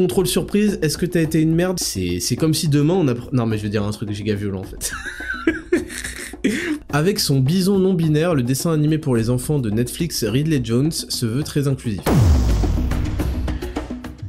Contrôle surprise, est-ce que t'as été une merde? C'est comme si demain on a... Non mais je vais dire un truc giga violent en fait. Avec son bison non binaire, le dessin animé pour les enfants de Netflix Ridley Jones se veut très inclusif.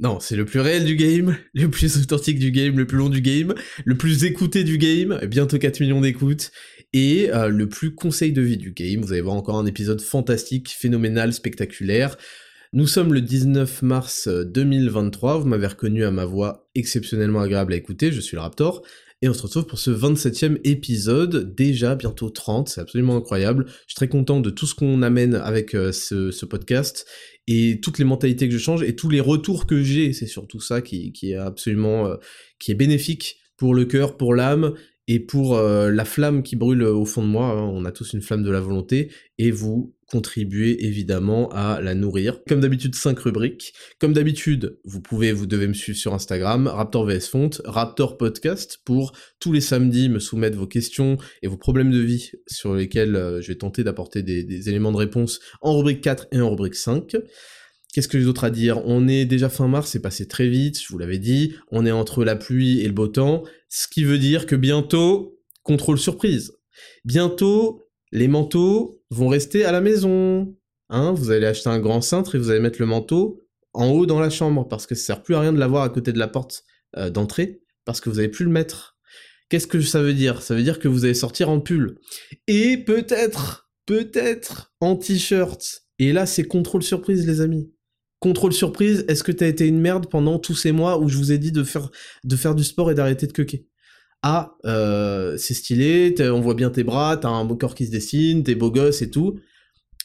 Non, c'est le plus réel du game, le plus authentique du game, le plus long du game, le plus écouté du game, bientôt 4 millions d'écoutes, et euh, le plus conseil de vie du game. Vous allez voir encore un épisode fantastique, phénoménal, spectaculaire. Nous sommes le 19 mars 2023, vous m'avez reconnu à ma voix exceptionnellement agréable à écouter, je suis le Raptor, et on se retrouve pour ce 27e épisode, déjà bientôt 30, c'est absolument incroyable. Je suis très content de tout ce qu'on amène avec euh, ce, podcast et toutes les mentalités que je change et tous les retours que j'ai, c'est surtout ça qui, qui est absolument euh, qui est bénéfique pour le cœur, pour l'âme et pour euh, la flamme qui brûle au fond de moi. Hein. On a tous une flamme de la volonté et vous contribuez évidemment à la nourrir. Comme d'habitude, 5 rubriques. Comme d'habitude, vous pouvez, vous devez me suivre sur Instagram, Raptor VS Font, Raptor Podcast, pour tous les samedis me soumettre vos questions et vos problèmes de vie sur lesquels euh, je vais tenter d'apporter des, des éléments de réponse en rubrique 4 et en rubrique 5. Qu'est-ce que j'ai d'autre à dire? On est déjà fin mars, c'est passé très vite, je vous l'avais dit. On est entre la pluie et le beau temps, ce qui veut dire que bientôt, contrôle surprise. Bientôt, les manteaux vont rester à la maison. Hein vous allez acheter un grand cintre et vous allez mettre le manteau en haut dans la chambre parce que ça sert plus à rien de l'avoir à côté de la porte euh, d'entrée parce que vous n'allez plus le mettre. Qu'est-ce que ça veut dire? Ça veut dire que vous allez sortir en pull. Et peut-être, peut-être en t-shirt. Et là, c'est contrôle surprise, les amis. Contrôle surprise, est-ce que t'as été une merde pendant tous ces mois où je vous ai dit de faire, de faire du sport et d'arrêter de quequer Ah, euh, c'est stylé, on voit bien tes bras, t'as un beau corps qui se dessine, t'es beau gosse et tout.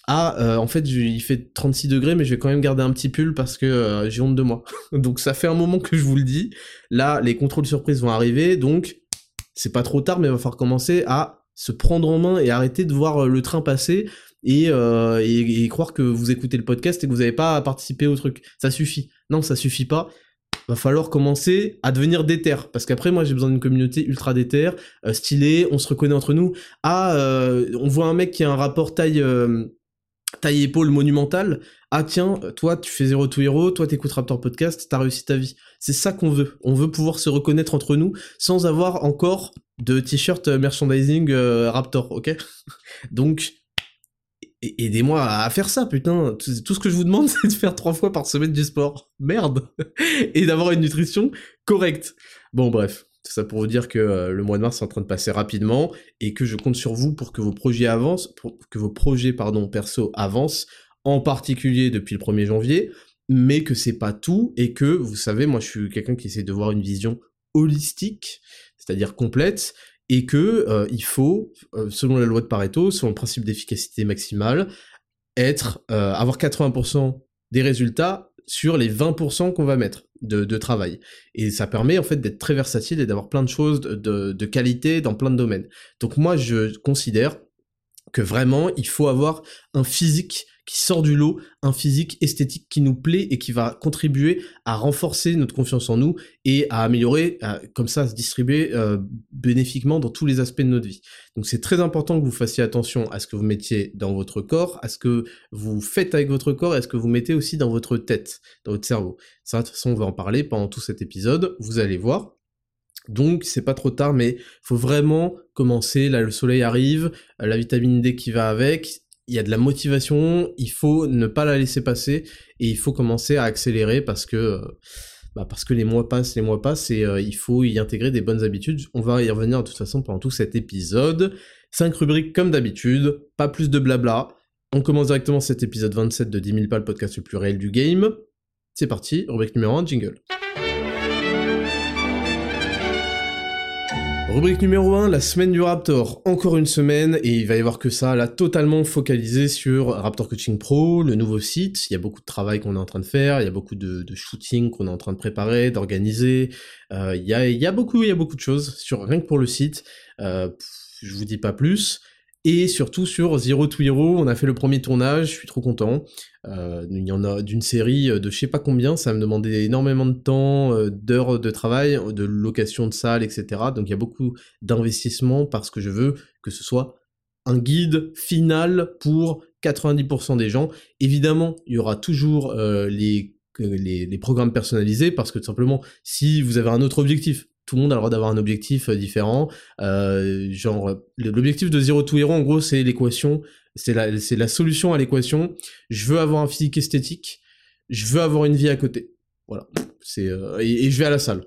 Ah, euh, en fait, il fait 36 degrés, mais je vais quand même garder un petit pull parce que euh, j'ai honte de moi. donc ça fait un moment que je vous le dis. Là, les contrôles surprises vont arriver, donc c'est pas trop tard, mais il va falloir commencer à se prendre en main et arrêter de voir le train passer euh, et, croire que vous écoutez le podcast et que vous n'avez pas à participer au truc. Ça suffit. Non, ça suffit pas. Va falloir commencer à devenir déter. Parce qu'après, moi, j'ai besoin d'une communauté ultra déter, euh, stylée, on se reconnaît entre nous. Ah, euh, on voit un mec qui a un rapport taille, taille épaule monumental. Ah tiens, toi, tu fais zéro to hero, toi, t'écoutes Raptor Podcast, t'as réussi ta vie. C'est ça qu'on veut. On veut pouvoir se reconnaître entre nous sans avoir encore de t-shirt merchandising Raptor, ok? Donc, aidez-moi à faire ça, putain. Tout ce que je vous demande, c'est de faire trois fois par semaine du sport. Merde. Et d'avoir une nutrition correcte. Bon, bref. C'est ça pour vous dire que euh, le mois de mars est en train de passer rapidement et que je compte sur vous pour que vos projets avancent, que vos projets, pardon, perso avancent, en particulier depuis le 1er janvier, mais que c'est pas tout et que, vous savez, moi je suis quelqu'un qui essaie de voir une vision holistique, c'est-à-dire complète, et que euh, il faut, euh, selon la loi de Pareto, selon le principe d'efficacité maximale, être euh, avoir 80% des résultats sur les 20% qu'on va mettre de, travail. Et ça permet en fait d'être très versatile et d'avoir plein de choses de qualité dans plein de domaines. Donc moi je considère que vraiment il faut avoir un physique qui sort du lot, un physique esthétique qui nous plaît et qui va contribuer à renforcer notre confiance en nous et à améliorer, comme ça, à se distribuer euh, bénéfiquement dans tous les aspects de notre vie. Donc c'est très important que vous fassiez attention à ce que vous mettiez dans votre corps, à ce que vous faites avec votre corps et à ce que vous mettez aussi dans votre tête, dans votre cerveau. Ça, de toute façon, on va en parler pendant tout cet épisode, vous allez voir. Donc c'est pas trop tard, mais faut vraiment commencer. Là, le soleil arrive, la vitamine D qui va avec il y a de la motivation, il faut ne pas la laisser passer et il faut commencer à accélérer parce que euh, bah les mois passent, les mois passent et euh, il faut y intégrer des bonnes habitudes. On va y revenir de toute façon pendant tout cet épisode. Cinq rubriques comme d'habitude, pas plus de blabla. On commence directement cet épisode 27 de 10 000 pas, le podcast le plus réel du game. C'est parti, rubrique numéro 1, jingle. Rubrique numéro 1, la semaine du Raptor. Encore une semaine, et il va y avoir que ça, là, totalement focalisé sur Raptor Coaching Pro, le nouveau site. Il y a beaucoup de travail qu'on est en train de faire, il y a beaucoup de, de shooting qu'on est en train de préparer, d'organiser. Euh, il, y a, beaucoup, il y a beaucoup de choses sur rien que pour le site. Euh, je vous dis pas plus. Et surtout sur Zero to Hero, on a fait le premier tournage, je suis trop content. Euh, il y en a d'une série de je sais pas combien, ça me demandait énormément de temps, euh, d'heures de travail, de location de salles, etc. Donc il y a beaucoup d'investissement parce que je veux que ce soit un guide final pour 90% des gens. Évidemment, il y aura toujours euh, les, programmes personnalisés parce que tout simplement, si vous avez un autre objectif, tout le monde a le droit d'avoir un objectif euh, différent. Euh, genre, l'objectif de Zero to Hero, en gros, c'est l'équation, c'est la, c'est la solution à l'équation. Je veux avoir un physique esthétique, je veux avoir une vie à côté. Voilà. C'est euh, et, je vais à la salle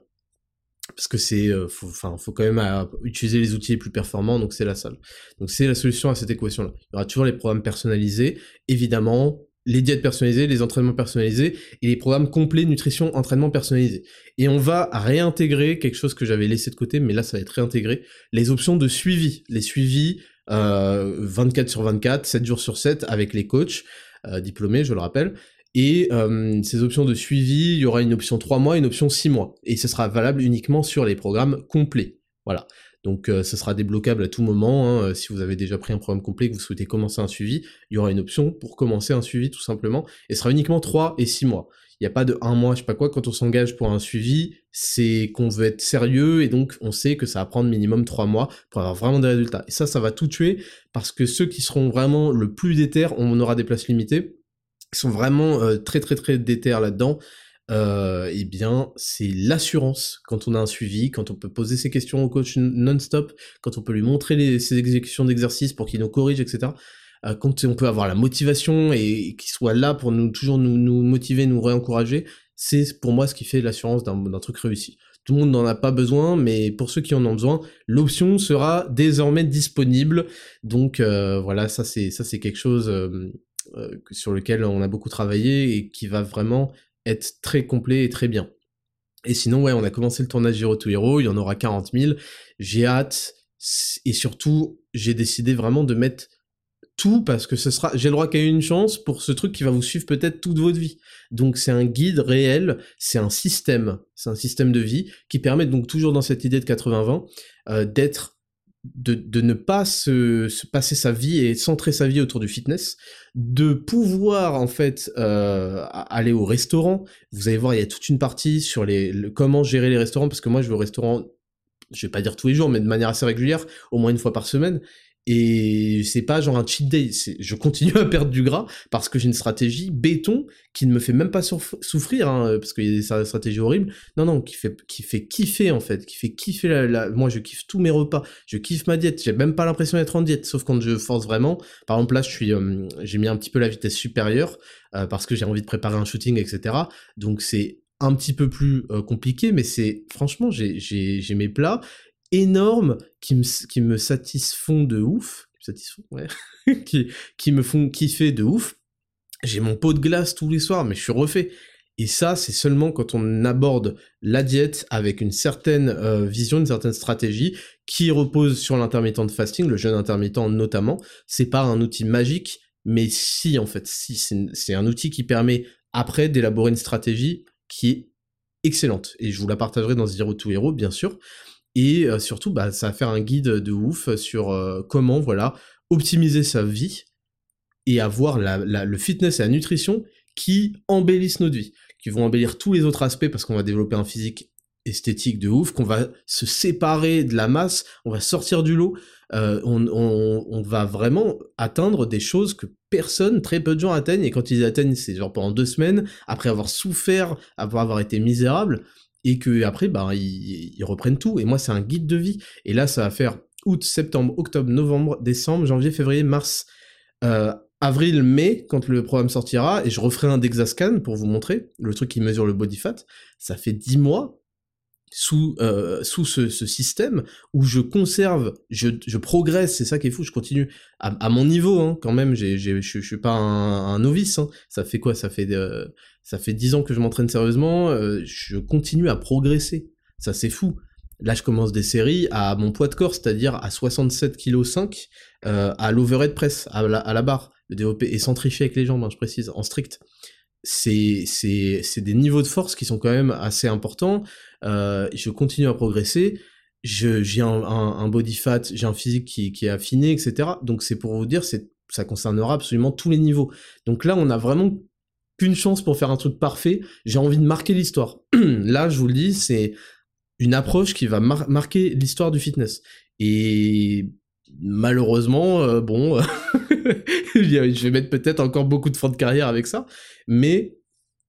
parce que c'est, enfin, faut, quand même utiliser les outils les plus performants, donc c'est la salle. Donc c'est la solution à cette équation-là. Il y aura toujours les programmes personnalisés, évidemment, les diètes personnalisées, les entraînements personnalisés et les programmes complets nutrition entraînement personnalisé. Et on va réintégrer quelque chose que j'avais laissé de côté, mais là ça va être réintégré, les options de suivi, les suivis euh, 24 sur 24, 7 jours sur 7 avec les coachs euh, diplômés, je le rappelle. Et euh, ces options de suivi, il y aura une option 3 mois, une option 6 mois. Et ce sera valable uniquement sur les programmes complets. Voilà. Donc euh, ça sera débloquable à tout moment. Hein. Euh, si vous avez déjà pris un programme complet que vous souhaitez commencer un suivi, il y aura une option pour commencer un suivi tout simplement. Et ce sera uniquement 3 et 6 mois. Il n'y a pas de 1 mois, je sais pas quoi, quand on s'engage pour un suivi, c'est qu'on veut être sérieux et donc on sait que ça va prendre minimum 3 mois pour avoir vraiment des résultats. Et ça, ça va tout tuer parce que ceux qui seront vraiment le plus déter, on aura des places limitées, ils sont vraiment euh, très très très déter là-dedans euh, eh bien, c'est l'assurance quand on a un suivi, quand on peut poser ses questions au coach non-stop, quand on peut lui montrer ses exécutions d'exercices pour qu'il nous corrige, etc. Euh, quand on peut avoir la motivation et, qu'il soit là pour nous toujours nous, motiver, nous réencourager, c'est pour moi ce qui fait l'assurance d'un truc réussi. Tout le monde n'en a pas besoin, mais pour ceux qui en ont besoin, l'option sera désormais disponible. Donc euh, voilà, ça c'est ça c'est quelque chose euh, sur lequel on a beaucoup travaillé et qui va vraiment être très complet et très bien. Et sinon, ouais, on a commencé le tournage Hero to Hero, il y en aura 40 000. J'ai hâte, et surtout, j'ai décidé vraiment de mettre tout parce que ce sera, j'ai le droit qu'à une chance pour ce truc qui va vous suivre peut-être toute votre vie. Donc c'est un guide réel, c'est un système, c'est un système de vie qui permet donc toujours dans cette idée de 80-20 euh, d'être de, ne pas se, passer sa vie et centrer sa vie autour du fitness, de pouvoir en fait euh, aller au restaurant. Vous allez voir, il y a toute une partie sur les comment gérer les restaurants parce que moi je vais au restaurant, je vais pas dire tous les jours, mais de manière assez régulière, au moins une fois par semaine. Et c'est pas genre un cheat day, je continue à perdre du gras parce que j'ai une stratégie béton qui ne me fait même pas souffrir, hein, parce qu'il y a des stratégies horribles. Non, non, qui fait, qui fait kiffer en fait, qui fait kiffer la, Moi, je kiffe tous mes repas, je kiffe ma diète. J'ai même pas l'impression d'être en diète, sauf quand je force vraiment. Par exemple, là, je euh, j'ai mis un petit peu la vitesse supérieure euh, parce que j'ai envie de préparer un shooting, etc. Donc c'est un petit peu plus euh, compliqué, mais c'est franchement, j'ai mes plats énormes qui me, qui me satisfont de ouf, satisfont, ouais, qui, qui me font kiffer de ouf. J'ai mon pot de glace tous les soirs, mais je suis refait. Et ça, c'est seulement quand on aborde la diète avec une certaine euh, vision, une certaine stratégie qui repose sur l'intermittent de fasting, le jeûne intermittent notamment. C'est pas un outil magique, mais si en fait, si c'est un outil qui permet après d'élaborer une stratégie qui est excellente. Et je vous la partagerai dans Zero to Hero, bien sûr. Et euh, surtout, bah, ça va faire un guide de ouf sur euh, comment, voilà, optimiser sa vie et avoir le fitness et la nutrition qui embellissent notre vie, qui vont embellir tous les autres aspects parce qu'on va développer un physique esthétique de ouf, qu'on va se séparer de la masse, on va sortir du lot, euh, on, va vraiment atteindre des choses que personne, très peu de gens atteignent, et quand ils atteignent, c'est genre pendant deux semaines, après avoir souffert, après avoir été misérable, et que après bah ils, reprennent tout. Et moi c'est un guide de vie. Et là ça va faire août, septembre, octobre, novembre, décembre, janvier, février, mars, euh, avril, mai quand le programme sortira. Et je referai un Dexascan pour vous montrer le truc qui mesure le body fat. Ça fait 10 mois sous, euh, sous ce, système où je conserve, je, je progresse, c'est ça qui est fou, je continue à, mon niveau hein, quand même, j'ai, je, je suis pas un, novice, hein. ça fait quoi? Ça fait euh, ça fait 10 ans que je m'entraîne sérieusement, euh, je continue à progresser, ça c'est fou. là je commence des séries à mon poids de corps, c'est-à-dire à 67 kg 5 à l'overhead press, à la, à la barre, le et sans tricher avec les jambes, hein, je précise, en strict. C'est, des niveaux de force qui sont quand même assez importants. Euh, je continue à progresser. J'ai un, un, body fat, j'ai un physique qui, qui est affiné, etc. Donc c'est pour vous dire, ça concernera absolument tous les niveaux. Donc là, on a vraiment qu'une chance pour faire un truc parfait. J'ai envie de marquer l'histoire. là, je vous le dis, c'est une approche qui va marquer l'histoire du fitness. Et malheureusement, euh, bon, je vais mettre peut-être encore beaucoup de fins de carrière avec ça, mais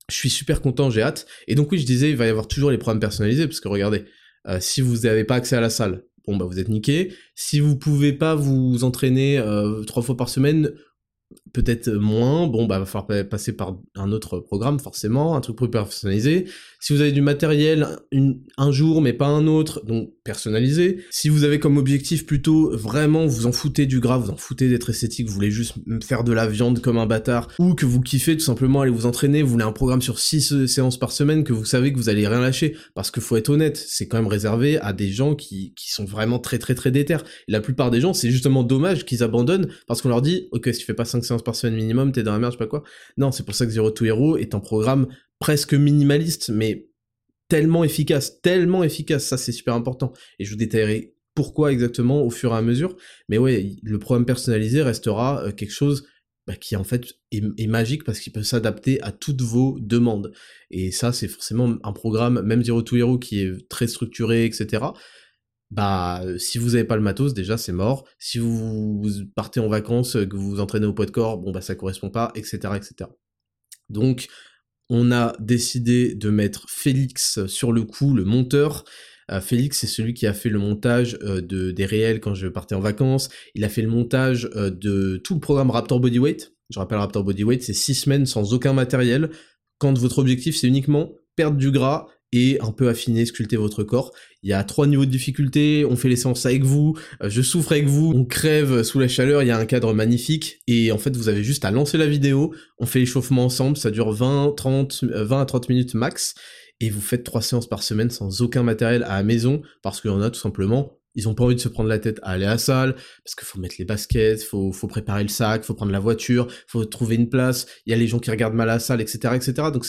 je suis super content, j'ai hâte. Et donc oui, je disais, il va y avoir toujours les programmes personnalisés, parce que regardez, euh, si vous n'avez pas accès à la salle, bon bah vous êtes niqué. Si vous pouvez pas vous entraîner euh, trois fois par semaine, peut-être moins, bon bah va falloir passer par un autre programme forcément, un truc plus personnalisé. Si vous avez du matériel un jour mais pas un autre, donc personnalisé. Si vous avez comme objectif plutôt vraiment vous en foutez du gras, vous en foutez d'être esthétique, vous voulez juste faire de la viande comme un bâtard, ou que vous kiffez tout simplement aller vous entraîner, vous voulez un programme sur 6 euh, séances par semaine que vous savez que vous allez rien lâcher, parce que faut être honnête, c'est quand même réservé à des gens qui, qui sont vraiment très très très déter. la plupart des gens, c'est justement dommage qu'ils abandonnent parce qu'on leur dit, ok si tu fais pas 5 séances par semaine minimum, t'es dans la merde, je sais pas quoi. Non, c'est pour ça que Zero to Hero est un programme presque minimaliste, mais tellement efficace, tellement efficace, ça c'est super important. Et je vous détaillerai pourquoi exactement au fur et à mesure. Mais ouais, le programme personnalisé restera euh, quelque chose bah, qui en fait est, magique parce qu'il peut s'adapter à toutes vos demandes. Et ça c'est forcément un programme, même Zero to Hero qui est très structuré, etc bah si vous avez pas le matos déjà c'est mort. Si vous partez en vacances que vous vous entraînez au poids de corps bon bah ça correspond pas etc etc donc on a décidé de mettre Félix sur le coup le monteur. Euh, Félix c'est celui qui a fait le montage euh, de des réels quand je partais en vacances. Il a fait le montage euh, de tout le programme Raptor Bodyweight je rappelle Raptor Bodyweight c'est six semaines sans aucun matériel. Quand votre objectif c'est uniquement perdre du gras et un peu affiner, sculpter votre corps. Il y a trois niveaux de difficulté, on fait les séances avec vous, euh, je souffre avec vous, on crève sous la chaleur, il y a un cadre magnifique, et en fait vous avez juste à lancer la vidéo, on fait l'échauffement ensemble, ça dure 20, 30, 20 à 30 minutes max, et vous faites trois séances par semaine sans aucun matériel à la maison, parce qu'il y en a tout simplement, ils ont pas envie de se prendre la tête à aller à la salle, parce qu'il faut mettre les baskets, faut, faut préparer le sac, faut prendre la voiture, faut trouver une place, il y a les gens qui regardent mal à la salle, etc., etc., donc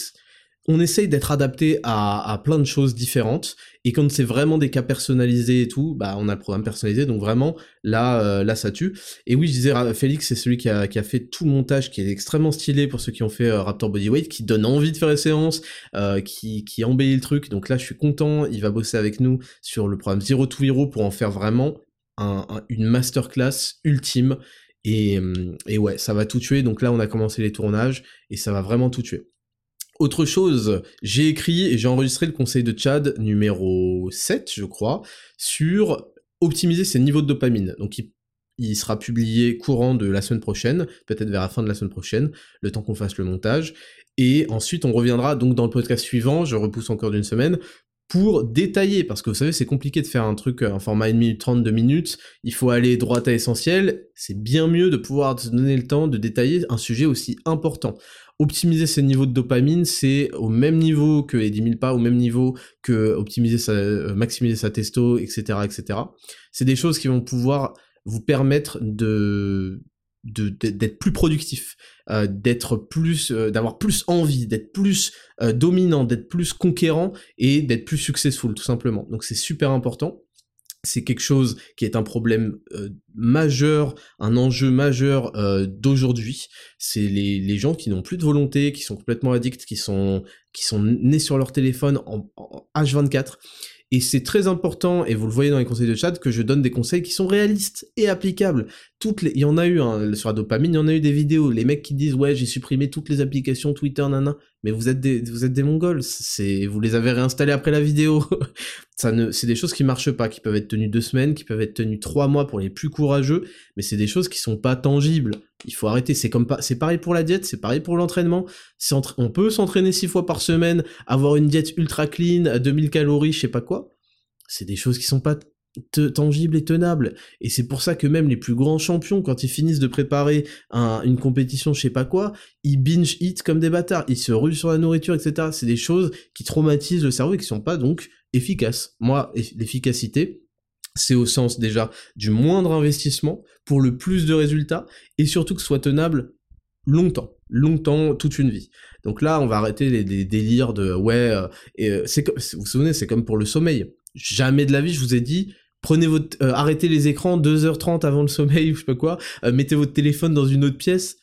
on essaye d'être adapté à, plein de choses différentes. Et quand c'est vraiment des cas personnalisés et tout bah on a le programme personnalisé. Donc vraiment là euh, là ça tue. Et oui je disais Félix c'est celui qui a, fait tout le montage qui est extrêmement stylé pour ceux qui ont fait euh, Raptor Bodyweight qui donne envie de faire les séances euh, qui, qui embellit le truc. Donc là je suis content. Il va bosser avec nous sur le programme Zero to Hero pour en faire vraiment une masterclass ultime. Et, et ouais ça va tout tuer. Donc là on a commencé les tournages et ça va vraiment tout tuer autre chose, j'ai écrit et j'ai enregistré le conseil de Chad numéro 7, je crois, sur optimiser ses niveaux de dopamine. Donc il, sera publié courant de la semaine prochaine, peut-être vers la fin de la semaine prochaine, le temps qu'on fasse le montage. Et ensuite, on reviendra donc dans le podcast suivant, je repousse encore d'une semaine, pour détailler, parce que vous savez, c'est compliqué de faire un truc, un format 1 minute 32 minutes, il faut aller droit à l'essentiel, c'est bien mieux de pouvoir se donner le temps de détailler un sujet aussi important optimiser ses niveaux de dopamine, c'est au même niveau que les 10 000 pas, au même niveau que optimiser euh, maximiser sa testo, etc., etc. C'est des choses qui vont pouvoir vous permettre d'être plus productif, euh, euh, d'avoir plus envie, d'être plus dominant, d'être plus conquérant et d'être plus successful tout simplement. Donc c'est super important c'est quelque chose qui est un problème euh, majeur, un enjeu majeur euh, d'aujourd'hui. C'est les, gens qui n'ont plus de volonté, qui sont complètement addicts, qui sont, qui sont nés sur leur téléphone en, en H24 et c'est très important, et vous le voyez dans les conseils de chat, que je donne des conseils qui sont réalistes et applicables. Les... Il y en a eu, hein, sur la dopamine, il y en a eu des vidéos. Les mecs qui disent, ouais, j'ai supprimé toutes les applications Twitter, nana. Mais vous êtes des, vous êtes des mongols. C'est, vous les avez réinstallées après la vidéo. Ça ne, c'est des choses qui marchent pas, qui peuvent être tenues deux semaines, qui peuvent être tenues trois mois pour les plus courageux, mais c'est des choses qui sont pas tangibles. Il faut arrêter. C'est comme c'est pareil pour la diète, c'est pareil pour l'entraînement. On peut s'entraîner six fois par semaine, avoir une diète ultra clean, à 2000 calories, je sais pas quoi. C'est des choses qui sont pas tangibles et tenables. Et c'est pour ça que même les plus grands champions, quand ils finissent de préparer une compétition, je sais pas quoi, ils binge eat comme des bâtards, ils se ruent sur la nourriture, etc. C'est des choses qui traumatisent le cerveau et qui sont pas donc efficace. Moi, l'efficacité, c'est au sens déjà du moindre investissement pour le plus de résultats et surtout que ce soit tenable longtemps, longtemps, toute une vie. Donc là, on va arrêter les, délires de ouais, euh, et euh, vous vous souvenez, c'est comme pour le sommeil. Jamais de la vie, je vous ai dit, prenez votre, euh, arrêtez les écrans 2h30 avant le sommeil ou je sais pas quoi, mettez votre téléphone dans une autre pièce.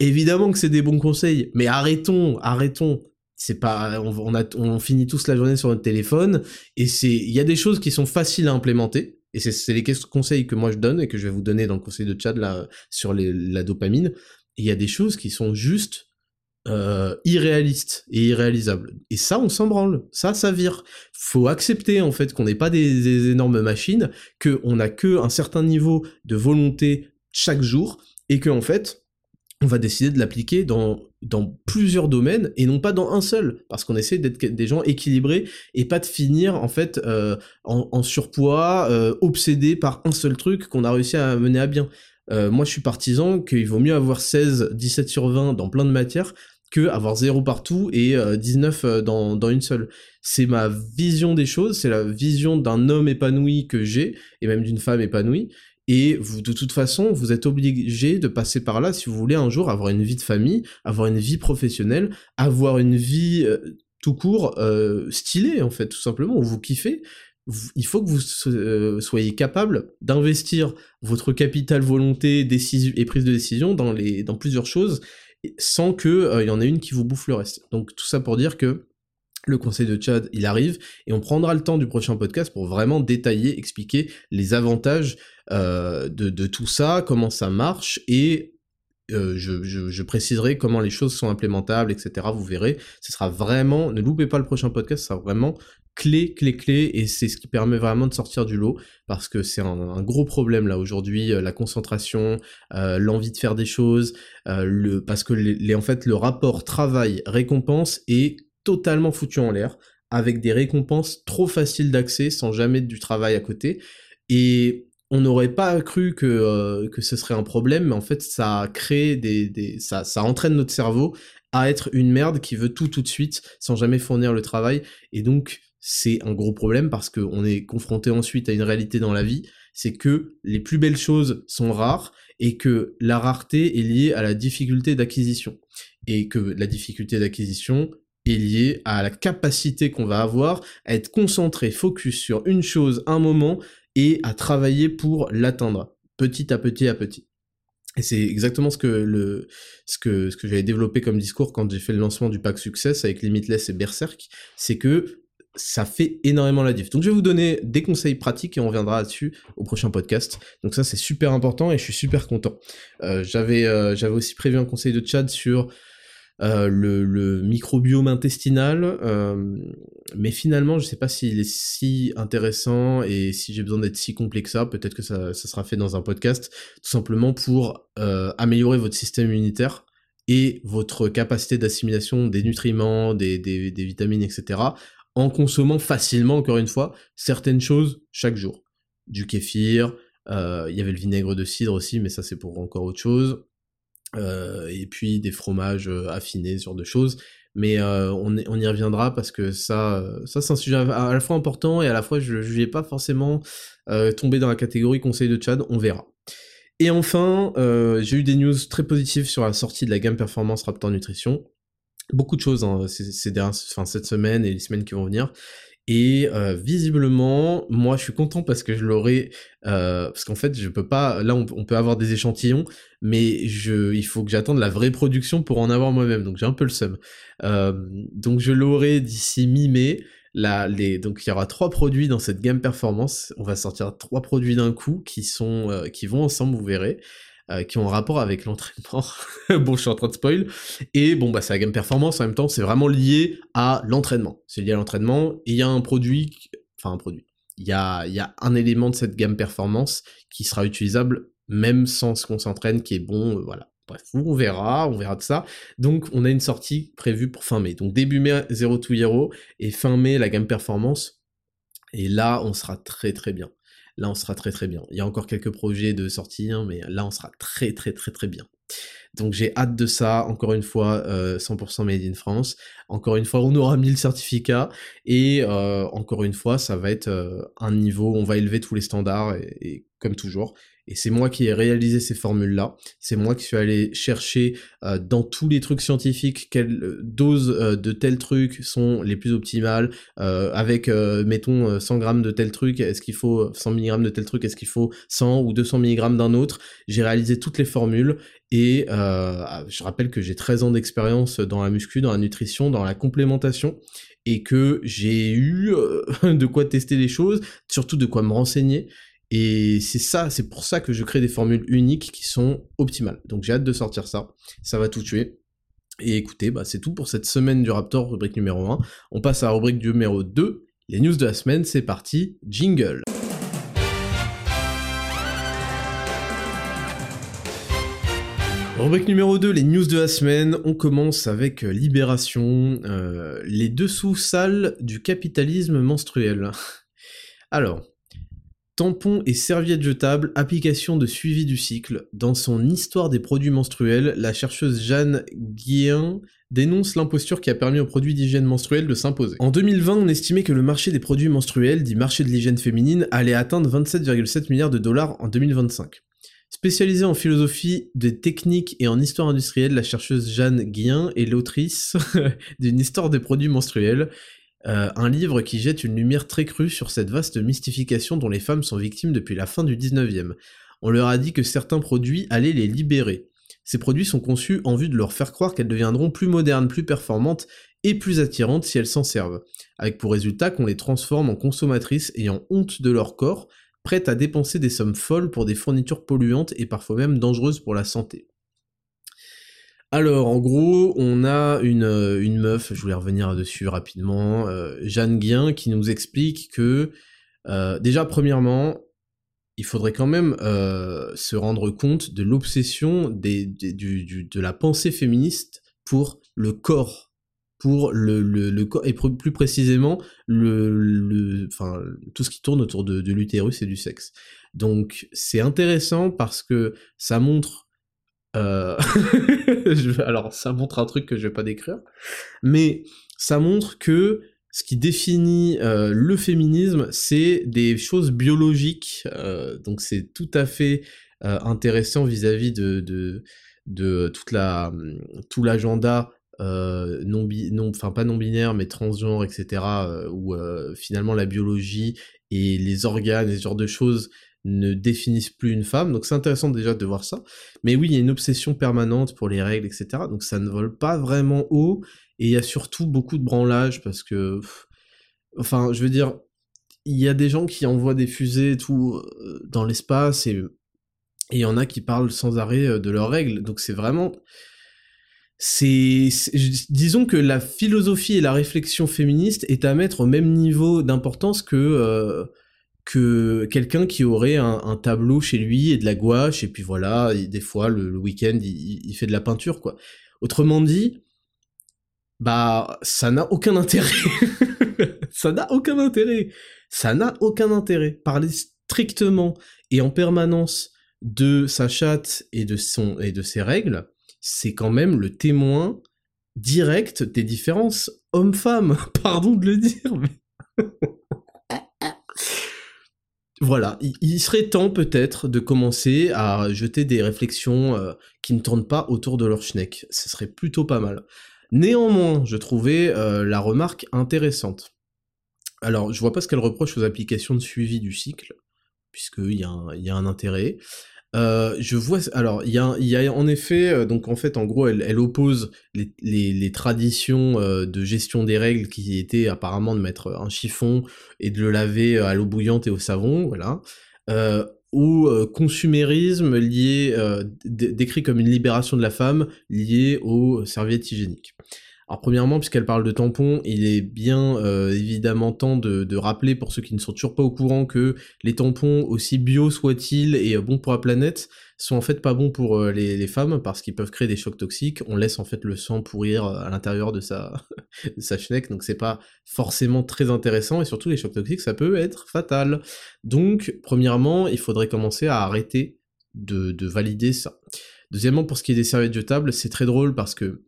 Évidemment que c'est des bons conseils, mais arrêtons, arrêtons. C'est pas, on, a, on finit tous la journée sur notre téléphone et c'est, il y a des choses qui sont faciles à implémenter. Et c'est les conseils que moi je donne et que je vais vous donner dans le conseil de Chad là sur la dopamine il y a des choses qui sont juste euh, irréalistes et irréalisables. Et ça, on s'en branle. Ça, ça vire. Faut accepter en fait qu'on n'est pas des, énormes machines, qu'on n'a que un certain niveau de volonté chaque jour, et que en fait, on va décider de l'appliquer dans, dans plusieurs domaines et non pas dans un seul, parce qu'on essaie d'être des gens équilibrés et pas de finir en fait euh, en, surpoids, euh, obsédés par un seul truc qu'on a réussi à mener à bien. Euh, moi, je suis partisan qu'il vaut mieux avoir 16, 17 sur 20 dans plein de matières que avoir 0 partout et 19 euh, euh, dans, dans une seule. C'est ma vision des choses, c'est la vision d'un homme épanoui que j'ai, et même d'une femme épanouie. Et vous, de toute façon, vous êtes obligé de passer par là si vous voulez un jour avoir une vie de famille, avoir une vie professionnelle, avoir une vie tout court stylée en fait, tout simplement, où vous kiffez il faut que vous euh, soyez capable d'investir votre capital volonté et prise de décision dans, les, dans plusieurs choses sans qu'il euh, y en ait une qui vous bouffe le reste. Donc tout ça pour dire que le conseil de Chad, il arrive, et on prendra le temps du prochain podcast pour vraiment détailler, expliquer les avantages euh, de, tout ça, comment ça marche, et je, je, préciserai comment les choses sont implémentables, etc. Vous verrez, ce sera vraiment, ne loupez pas le prochain podcast, ce sera vraiment clé, clé, clé, et c'est ce qui permet vraiment de sortir du lot, parce que c'est un, gros problème là aujourd'hui, euh, la concentration, euh, l'envie de faire des choses, euh, parce que les, en fait le rapport travail-récompense est totalement foutu en l'air, avec des récompenses trop faciles d'accès sans jamais du travail à côté, et on n'aurait pas cru que, ce serait un problème, mais en fait ça crée des, des ça, ça entraîne notre cerveau à être une merde qui veut tout tout de suite sans jamais fournir le travail et donc c'est un gros problème parce qu'on est confronté ensuite à une réalité dans la vie, c'est que les plus belles choses sont rares et que la rareté est liée à la difficulté d'acquisition. Et que la difficulté d'acquisition est liée à la capacité qu'on va avoir à être concentré, focus sur une chose, un moment, et à travailler pour l'atteindre, petit à petit à petit. Et c'est exactement ce que le ce que ce que j'avais développé comme discours quand j'ai fait le lancement du pack Success avec Limitless et Berserk, c'est que ça fait énormément la diff. Donc je vais vous donner des conseils pratiques et on reviendra là-dessus au prochain podcast. Donc ça c'est super important et je suis super content. Euh, j'avais euh, j'avais aussi prévu un conseil de chat sur euh, le, microbiome intestinal, mais finalement je sais pas s'il est si intéressant et si j'ai besoin d'être si complexe que ça. Peut-être que ça, sera fait dans un podcast, tout simplement pour améliorer votre système immunitaire et votre capacité d'assimilation des nutriments, des vitamines, etc en consommant facilement, encore une fois, certaines choses chaque jour. Du kéfir, euh, il y avait le vinaigre de cidre aussi, mais ça c'est pour encore autre chose. Euh, et puis des fromages euh, affinés, sur de choses. Mais on, y reviendra parce que ça, ça c'est un sujet à la fois important et à la fois je ne vais pas forcément tomber dans la catégorie conseil de Chad, on verra. Et enfin, j'ai eu des news très positives sur la sortie de la gamme Performance Raptor Nutrition beaucoup de choses hein, cette semaine et les semaines qui vont venir. Et euh, visiblement, moi je suis content parce que je l'aurai, euh, parce qu'en fait je peux pas, là on, peut avoir des échantillons, mais il faut que j'attende la vraie production pour en avoir moi-même, donc j'ai un peu le seum. Euh, donc je l'aurai d'ici mi-mai. Là, donc il y aura trois produits dans cette gamme performance. On va sortir trois produits d'un coup qui sont, qui vont ensemble, vous verrez. Euh, qui ont un rapport avec l'entraînement. bon, je suis en train de spoil. Et bon, bah, c'est la gamme performance, en même temps, c'est vraiment lié à l'entraînement. C'est lié à l'entraînement, et il y a un produit, enfin un produit, il y a, y a un élément de cette gamme performance qui sera utilisable même sans ce qu'on s'entraîne, qui est bon, euh, voilà. Bref, on verra, on verra de ça. Donc, on a une sortie prévue pour fin mai. Donc, début mai, 0 to Hero, et fin mai, la gamme performance. Et là, on sera très très bien là on sera très très bien. Il y a encore quelques projets de sortie, hein, mais là on sera très très très très bien. Donc j'ai hâte de ça, encore une fois, 100% made in France. Encore une fois, on aura mis le certificat et encore une fois, ça va être un niveau, on va élever tous les standards et comme toujours, et c'est moi qui ai réalisé ces formules-là. C'est moi qui suis allé chercher euh, dans tous les trucs scientifiques quelles euh, doses euh, de tel truc sont les plus optimales. avec, mettons, 100 grammes de tel truc, est-ce qu'il faut 100 mg de tel truc, est-ce qu'il faut 100 ou 200 mg d'un autre? J'ai réalisé toutes les formules et je rappelle que j'ai 13 ans d'expérience dans la muscu, dans la nutrition, dans la complémentation et que j'ai eu de quoi tester les choses, surtout de quoi me renseigner. Et c'est ça, c'est pour ça que je crée des formules uniques qui sont optimales. Donc j'ai hâte de sortir ça, ça va tout tuer. Et écoutez, bah c'est tout pour cette semaine du Raptor, rubrique numéro 1. On passe à la rubrique numéro 2, les news de la semaine, c'est parti, jingle. Rubrique numéro 2, les news de la semaine. On commence avec euh, Libération, euh, les dessous sales du capitalisme menstruel. Alors, Tampons et serviettes jetables, application de suivi du cycle. Dans son Histoire des produits menstruels, la chercheuse Jeanne Guillain dénonce l'imposture qui a permis aux produits d'hygiène menstruelle de s'imposer. En 2020, on estimait que le marché des produits menstruels, dit marché de l'hygiène féminine, allait atteindre 27,7 milliards de dollars en 2025. Spécialisée en philosophie des techniques et en histoire industrielle, la chercheuse Jeanne Guillain est l'autrice d'une histoire des produits menstruels euh, un livre qui jette une lumière très crue sur cette vaste mystification dont les femmes sont victimes depuis la fin du 19e. On leur a dit que certains produits allaient les libérer. Ces produits sont conçus en vue de leur faire croire qu'elles deviendront plus modernes, plus performantes et plus attirantes si elles s'en servent, avec pour résultat qu'on les transforme en consommatrices ayant honte de leur corps, prêtes à dépenser des sommes folles pour des fournitures polluantes et parfois même dangereuses pour la santé. Alors, en gros, on a une, euh, une meuf, je voulais revenir dessus rapidement, euh, Jeanne Guien, qui nous explique que, euh, déjà, premièrement, il faudrait quand même se rendre compte de l'obsession des, de la pensée féministe pour le corps, pour le, le, corps, et plus précisément, le, enfin, tout ce qui tourne autour de l'utérus et du sexe. Donc, c'est intéressant parce que ça montre euh, alors ça montre un truc que je vais pas décrire, mais ça montre que ce qui définit euh, le féminisme, c'est des choses biologiques, euh, donc c'est tout à fait intéressant vis-à-vis de, de, toute la, tout l'agenda non, non, enfin pas non binaire, mais transgenre, etc., où finalement la biologie et les organes et ce genre de choses ne définissent plus une femme, donc c'est intéressant déjà de voir ça. Mais oui, il y a une obsession permanente pour les règles, etc. Donc ça ne vole pas vraiment haut, et il y a surtout beaucoup de branlage, parce que... enfin, je veux dire, il y a des gens qui envoient des fusées et tout euh, dans l'espace, et il y en a qui parlent sans arrêt euh, de leurs règles, donc c'est vraiment... C'est, disons que la philosophie et la réflexion féministe est à mettre au même niveau d'importance que euh, que quelqu'un qui aurait un, tableau chez lui et de la gouache, et puis voilà, des fois, le, week-end, il, fait de la peinture, quoi. Autrement dit, bah, ça n'a aucun intérêt. ça n'a aucun intérêt. Ça n'a aucun intérêt. Parler strictement et en permanence de sa chatte et de, son, et de ses règles, c'est quand même le témoin direct des différences hommes-femmes. Pardon de le dire, mais... Voilà, il serait temps peut-être de commencer à jeter des réflexions euh, qui ne tournent pas autour de leur schneck. Ce serait plutôt pas mal. Néanmoins, je trouvais euh, la remarque intéressante. Alors, je vois pas ce qu'elle reproche aux applications de suivi du cycle, puisqu'il y, y, a un intérêt. Euh, je vois, alors il y a, y a, en effet, euh, donc en fait, en gros, elle, elle oppose les, les, les traditions euh, de gestion des règles qui étaient apparemment de mettre un chiffon et de le laver à l'eau bouillante et au savon, voilà, au consumérisme lié, décrit comme une libération de la femme liée aux serviettes hygiéniques. Alors premièrement, puisqu'elle parle de tampons, il est bien euh, évidemment temps de, rappeler pour ceux qui ne sont toujours pas au courant que les tampons, aussi bio soient-ils et euh, bons pour la planète, sont en fait pas bons pour euh, les, femmes parce qu'ils peuvent créer des chocs toxiques. On laisse en fait le sang pourrir à l'intérieur de sa, de sa schneck, donc c'est pas forcément très intéressant et surtout les chocs toxiques ça peut être fatal. Donc premièrement, il faudrait commencer à arrêter de, de valider ça. Deuxièmement, pour ce qui est des serviettes jetables, c'est très drôle parce que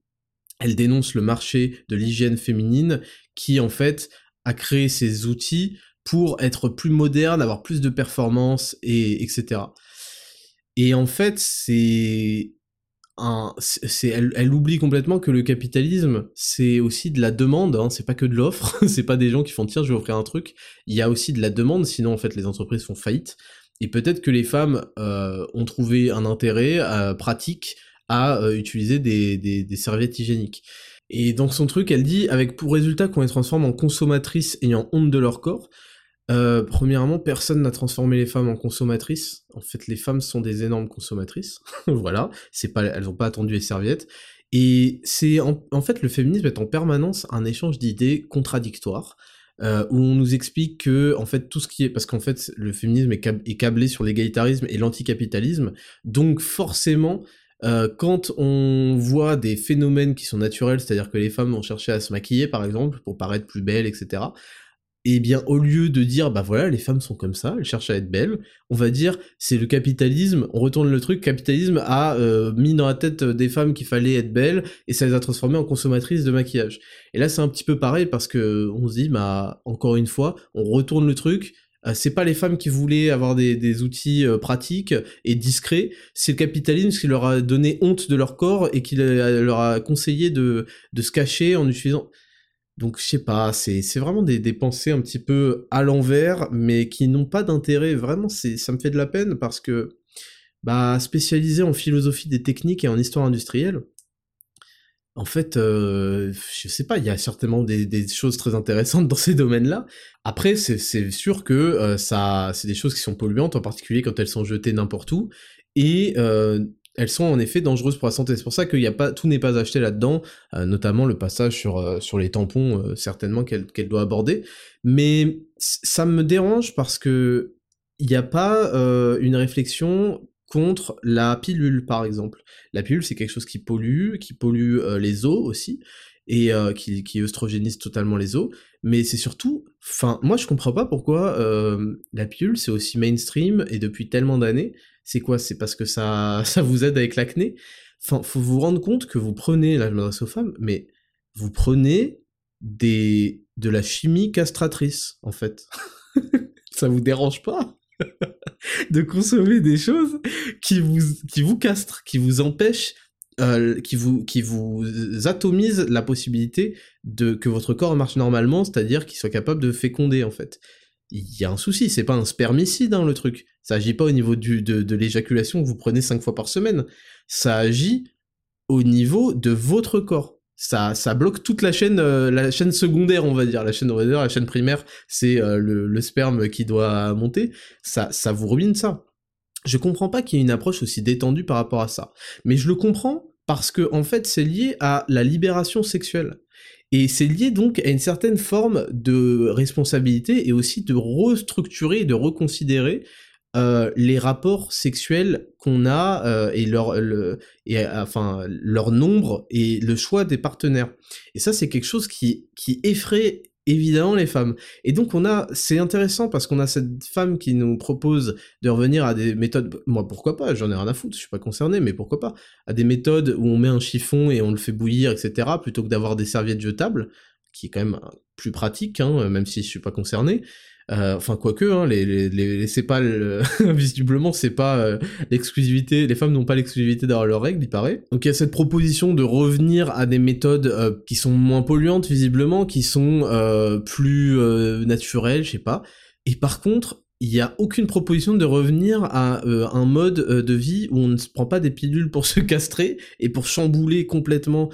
elle dénonce le marché de l'hygiène féminine qui en fait a créé ces outils pour être plus moderne, avoir plus de performance et etc. Et en fait, c'est elle, oublie complètement que le capitalisme, c'est aussi de la demande, hein, c'est pas que de l'offre, c'est pas des gens qui font tiens, je vais offrir un truc, il y a aussi de la demande, sinon en fait les entreprises font faillite. Et peut-être que les femmes euh, ont trouvé un intérêt euh, pratique à euh, utiliser des, serviettes hygiéniques. Et dans son truc, elle dit, avec pour résultat qu'on les transforme en consommatrices ayant honte de leur corps, euh, premièrement, personne n'a transformé les femmes en consommatrices. En fait, les femmes sont des énormes consommatrices. voilà, c'est pas, elles ont pas attendu les serviettes. Et c'est en, fait le féminisme est en permanence un échange d'idées contradictoires. Euh, où on nous explique que en fait tout ce qui est parce qu'en fait le féminisme est câblé sur l'égalitarisme et l'anticapitalisme donc forcément euh, quand on voit des phénomènes qui sont naturels, c'est-à-dire que les femmes vont chercher à se maquiller par exemple pour paraître plus belles, etc. Et eh bien au lieu de dire bah voilà les femmes sont comme ça, elles cherchent à être belles, on va dire c'est le capitalisme, on retourne le truc, capitalisme a euh, mis dans la tête des femmes qu'il fallait être belles et ça les a transformées en consommatrices de maquillage. Et là c'est un petit peu pareil parce que on se dit bah encore une fois on retourne le truc, c'est pas les femmes qui voulaient avoir des, outils euh, pratiques et discrets, c'est le capitalisme qui leur a donné honte de leur corps et qui leur a conseillé de, se cacher en utilisant... Donc je sais pas, c'est vraiment des, des, pensées un petit peu à l'envers, mais qui n'ont pas d'intérêt, vraiment, ça me fait de la peine parce que, bah, spécialisé en philosophie des techniques et en histoire industrielle, en fait, euh, je sais pas, il y a certainement des, choses très intéressantes dans ces domaines-là. Après, c'est sûr que euh, ça, c'est des choses qui sont polluantes, en particulier quand elles sont jetées n'importe où, et euh, elles sont en effet dangereuses pour la santé. C'est pour ça a pas, tout n'est pas acheté là-dedans, euh, notamment le passage sur sur les tampons, certainement qu'elle qu'elle doit aborder. Mais ça me dérange parce que il n'y a pas une réflexion contre la pilule, par exemple. La pilule, c'est quelque chose qui pollue, qui pollue euh, les os aussi, et euh, qui, qui œstrogénise totalement les os, mais c'est surtout, enfin, moi je comprends pas pourquoi euh, la pilule c'est aussi mainstream et depuis tellement d'années. C'est quoi? C'est parce que ça, ça vous aide avec l'acné? Enfin, faut vous rendre compte que vous prenez, là je m'adresse aux femmes, mais vous prenez des de la chimie castratrice en fait. ça vous dérange pas? de consommer des choses qui vous, castrent, qui vous empêchent, euh, qui, vous, qui atomisent la possibilité de que votre corps marche normalement, c'est-à-dire qu'il soit capable de féconder en fait. Il y a un souci, c'est pas un spermicide hein, le truc. Ça agit pas au niveau de l'éjaculation que vous prenez cinq fois par semaine. Ça agit au niveau de votre corps ça, ça bloque toute la chaîne, euh, la chaîne secondaire, on va dire. La chaîne, la chaîne primaire, c'est euh, le, le, sperme qui doit monter. Ça, ça vous ruine ça. Je comprends pas qu'il y ait une approche aussi détendue par rapport à ça. Mais je le comprends parce que, en fait, c'est lié à la libération sexuelle. Et c'est lié donc à une certaine forme de responsabilité et aussi de restructurer, de reconsidérer euh, les rapports sexuels qu'on a euh, et leur le, et enfin leur nombre et le choix des partenaires. Et ça c'est quelque chose qui qui effraie évidemment les femmes. Et donc on a c'est intéressant parce qu'on a cette femme qui nous propose de revenir à des méthodes moi pourquoi pas, j'en ai rien à foutre, je suis pas concerné mais pourquoi pas à des méthodes où on met un chiffon et on le fait bouillir etc plutôt que d'avoir des serviettes jetables qui est quand même plus pratique hein, même si je suis pas concerné. Euh, enfin, quoique, hein, les, les, les, c'est pas visiblement, c'est pas euh, l'exclusivité. Les femmes n'ont pas l'exclusivité d'avoir leurs règles, il paraît. Donc il y a cette proposition de revenir à des méthodes euh, qui sont moins polluantes, visiblement, qui sont plus naturelles, je sais pas. Et par contre, il n'y a aucune proposition de revenir à un mode de vie où on ne se prend pas des pilules pour se castrer et pour chambouler complètement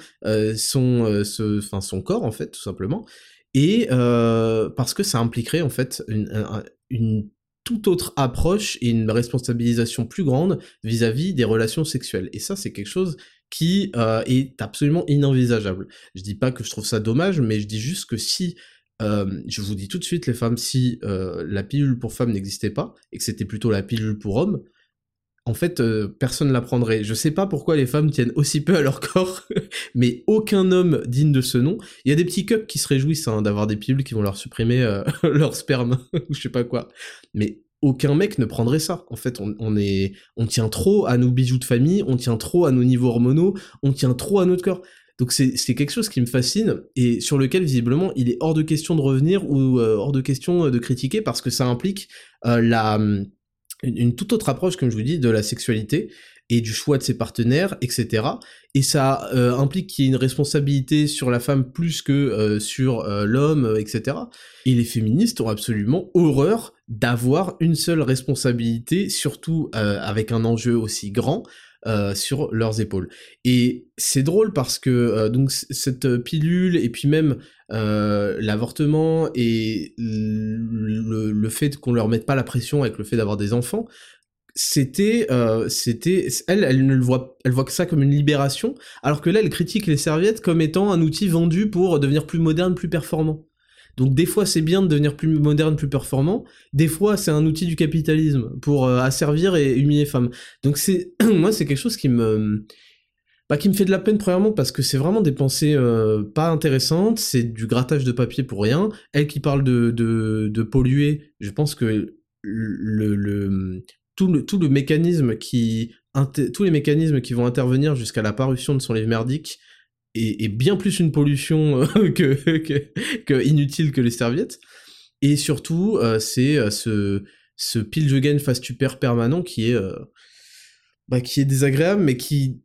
son, ce, son corps, en fait, tout simplement et euh, parce que ça impliquerait en fait une, toute autre approche et une responsabilisation plus grande vis-à-vis des relations sexuelles. Et ça, c'est quelque chose qui euh, est absolument inenvisageable. Je dis pas que je trouve ça dommage, mais je dis juste que si euh, je vous dis tout de suite, les femmes, si la pilule pour femmes n'existait pas, et que c'était plutôt la pilule pour hommes, en fait, euh, personne l'apprendrait. Je sais pas pourquoi les femmes tiennent aussi peu à leur corps, mais aucun homme digne de ce nom. Il y a des petits cups qui se réjouissent hein, d'avoir des pilules qui vont leur supprimer euh, leur sperme, ou je sais pas quoi. Mais aucun mec ne prendrait ça. En fait, on, est, tient trop à nos bijoux de famille, on tient trop à nos niveaux hormonaux, on tient trop à notre corps. Donc c'est quelque chose qui me fascine et sur lequel visiblement il est hors de question de revenir ou euh, hors de question de critiquer parce que ça implique la une, toute autre approche, comme je vous dis, de la sexualité et du choix de ses partenaires, etc. Et ça euh, implique qu'il y ait une responsabilité sur la femme plus que euh, sur euh, l'homme, etc. Et les féministes ont absolument horreur d'avoir une seule responsabilité, surtout avec un enjeu aussi grand. Sur leurs épaules. Et c'est drôle parce que donc cette pilule et puis même l'avortement et le, le, fait qu'on leur mette pas la pression avec le fait d'avoir des enfants, c'était euh, c'était elle elle ne le voit elle voit que ça comme une libération alors que là elle critique les serviettes comme étant un outil vendu pour devenir plus moderne plus performant donc des fois c'est bien de devenir plus moderne plus performant. Des fois c'est un outil du capitalisme pour euh, asservir et humilier femmes. Donc c'est moi c'est quelque chose qui me bah, qui me fait de la peine premièrement parce que c'est vraiment des pensées euh, pas intéressantes, c'est du grattage de papier pour rien. Elle qui parle de, de, de polluer, je pense que le, le, tout le, tout le mécanisme qui, tous les mécanismes qui vont intervenir jusqu'à la parution de son livre merdique est, bien plus une pollution euh, que, inutile que les serviettes. Et surtout, euh, c'est euh, ce, ce pile gain face super permanent qui est, bah, qui est désagréable, mais qui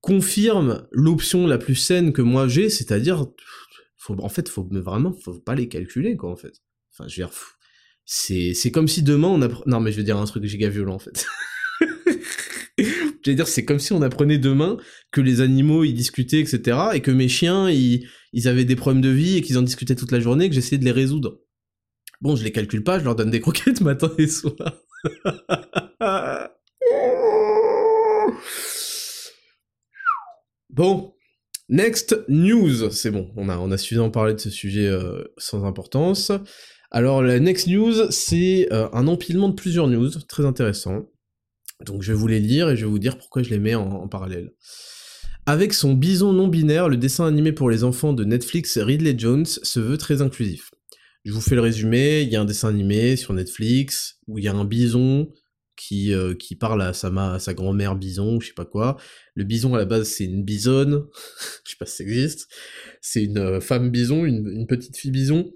confirme l'option la plus saine que moi j'ai, c'est-à-dire, en fait, faut vraiment, faut pas les calculer, quoi, en fait. Enfin, je veux dire, c'est c'est comme si demain on apprenait... Non mais je vais dire un truc giga violent en fait. dire c'est comme si on apprenait demain que les animaux ils discutaient etc et que mes chiens ils, avaient des problèmes de vie et qu'ils en discutaient toute la journée et que j'essayais de les résoudre. Bon je les calcule pas, je leur donne des croquettes matin et soir. bon, next news. C'est bon, on a, on a suffisamment parlé de ce sujet euh, sans importance. Alors la next news, c'est euh, un empilement de plusieurs news, très intéressant. Donc je vais vous les lire et je vais vous dire pourquoi je les mets en, parallèle. Avec son bison non binaire, le dessin animé pour les enfants de Netflix Ridley Jones se veut très inclusif. Je vous fais le résumé, il y a un dessin animé sur Netflix où il y a un bison qui, euh, parle à sa, sa grand-mère bison, je sais pas quoi. Le bison à la base c'est une bisonne, je sais pas si ça existe. C'est une euh, femme bison, une petite fille bison,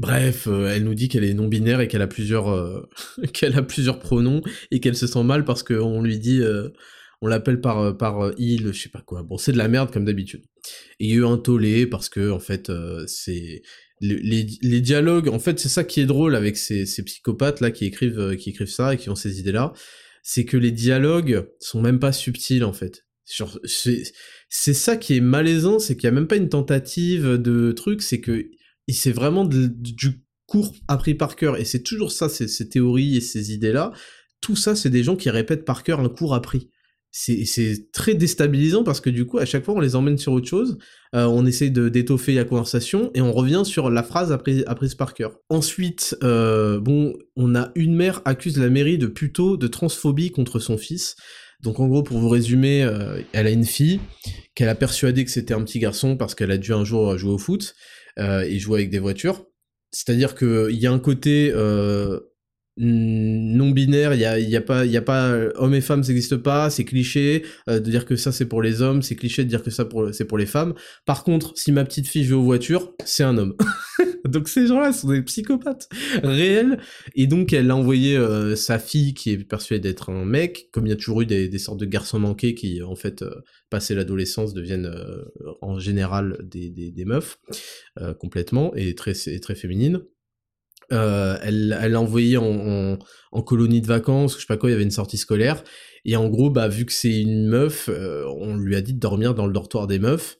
Bref, euh, elle nous dit qu'elle est non binaire et qu'elle a plusieurs euh, qu'elle a plusieurs pronoms et qu'elle se sent mal parce qu'on lui dit euh, on l'appelle par par il, je sais pas quoi. Bon, c'est de la merde comme d'habitude. Et il y a eu un tollé parce que en fait c'est les, les, dialogues, en fait, c'est ça qui est drôle avec ces, ces psychopathes là qui écrivent qui écrivent ça et qui ont ces idées là, c'est que les dialogues sont même pas subtils en fait. C'est ça qui est malaisant, c'est qu'il y a même pas une tentative de truc, c'est que c'est vraiment du cours appris par cœur, et c'est toujours ça, ces, théories et ces idées-là, tout ça, c'est des gens qui répètent par cœur un cours appris. C'est très déstabilisant parce que du coup, à chaque fois, on les emmène sur autre chose, euh, on essaie de d'étoffer la conversation et on revient sur la phrase apprise, apprise par cœur. Ensuite, euh, bon, on a une mère accuse la mairie de puto de transphobie contre son fils. Donc en gros, pour vous résumer, euh, elle a une fille qu'elle a persuadé que c'était un petit garçon parce qu'elle a dû un jour jouer au foot et jouer avec des voitures. C'est-à-dire qu'il y a un côté euh, non binaire, il y a, y a pas, y a pas homme et femme, ça n'existe pas, c'est cliché euh, de dire que ça c'est pour les hommes, c'est cliché de dire que ça c'est pour les femmes. Par contre, si ma petite fille joue aux voitures, c'est un homme. donc ces gens-là sont des psychopathes réels. Et donc elle a envoyé euh, sa fille qui est persuadée d'être un mec, comme il y a toujours eu des, des sortes de garçons manqués qui en fait euh, l'adolescence deviennent euh, en général des, des, des meufs complètement et très très féminines. Euh, elle l'a envoyé en, en, colonie de vacances, je sais pas quoi, il y avait une sortie scolaire. Et en gros, bah, vu que c'est une meuf, euh, on lui a dit de dormir dans le dortoir des meufs.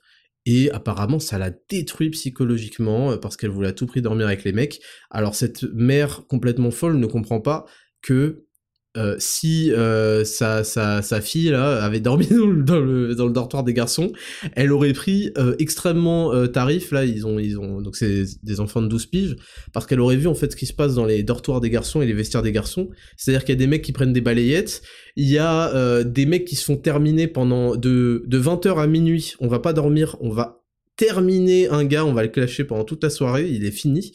Et apparemment, ça l'a détruit psychologiquement euh, parce qu'elle voulait à tout prix dormir avec les mecs. Alors cette mère complètement folle ne comprend pas que euh, si euh, sa, sa, sa, fille là avait dormi dans le, dans le, dortoir des garçons, elle aurait pris euh, extrêmement euh, tarif. Là ils ont ils ont donc c'est des enfants de 12 piges. Parce qu'elle aurait vu en fait ce qui se passe dans les dortoirs des garçons et les vestiaires des garçons, c'est-à-dire qu'il y a des mecs qui prennent des balayettes, il y a des mecs qui se font terminer pendant de de 20h à minuit, on va pas dormir, on va terminer un gars, on va le clasher pendant toute la soirée, il est fini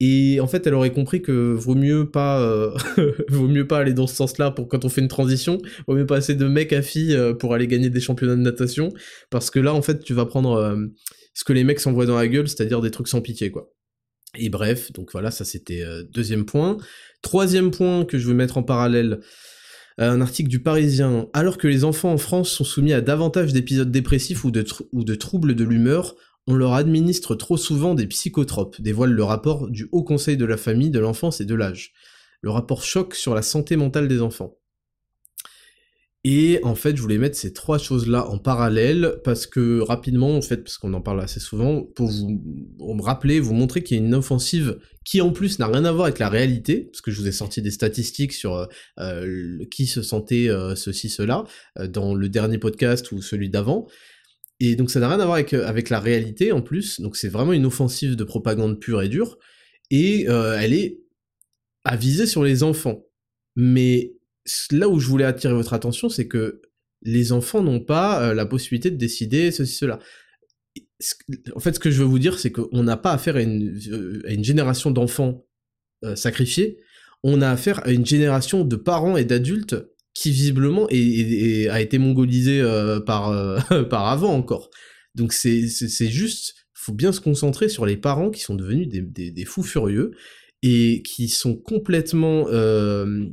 Et en fait, elle aurait compris que vaut mieux pas, euh, vaut mieux pas aller dans ce sens-là pour quand on fait une transition. Vaut mieux pas assez de mecs à filles euh, pour aller gagner des championnats de natation, parce que là, en fait, tu vas prendre euh, ce que les mecs s'envoient dans la gueule, c'est-à-dire des trucs sans pitié, quoi. Et bref, donc voilà, ça c'était deuxième point. Troisième point que je veux mettre en parallèle, un article du Parisien. Alors que les enfants en France sont soumis à davantage d'épisodes dépressifs ou de troubles de l'humeur, on leur administre trop souvent des psychotropes, dévoile le rapport du Haut Conseil de la famille, de l'enfance et de l'âge. Le rapport choc sur la santé mentale des enfants. Et en fait, je voulais mettre ces trois choses-là en parallèle parce que rapidement, en fait, parce qu'on en parle assez souvent, pour vous me rappeler, vous montrer qu'il y a une offensive qui en plus n'a rien à voir avec la réalité, parce que je vous ai sorti des statistiques sur euh, qui se sentait euh, ceci, cela, euh, dans le dernier podcast ou celui d'avant, et donc ça n'a rien à voir avec, euh, avec la réalité en plus, donc c'est vraiment une offensive de propagande pure et dure, et euh, elle est avisée sur les enfants. Mais là où je voulais attirer votre attention, c'est que les enfants n'ont pas euh, la possibilité de décider ceci, cela. En fait, ce que je veux vous dire, c'est qu'on n'a pas affaire à une, à une génération d'enfants sacrifiés, on a affaire à une génération de parents et d'adultes qui visiblement a été mongolisé euh, par, euh, par avant encore. Donc c'est juste, faut bien se concentrer sur les parents qui sont devenus des, fous furieux et qui sont complètement, euh,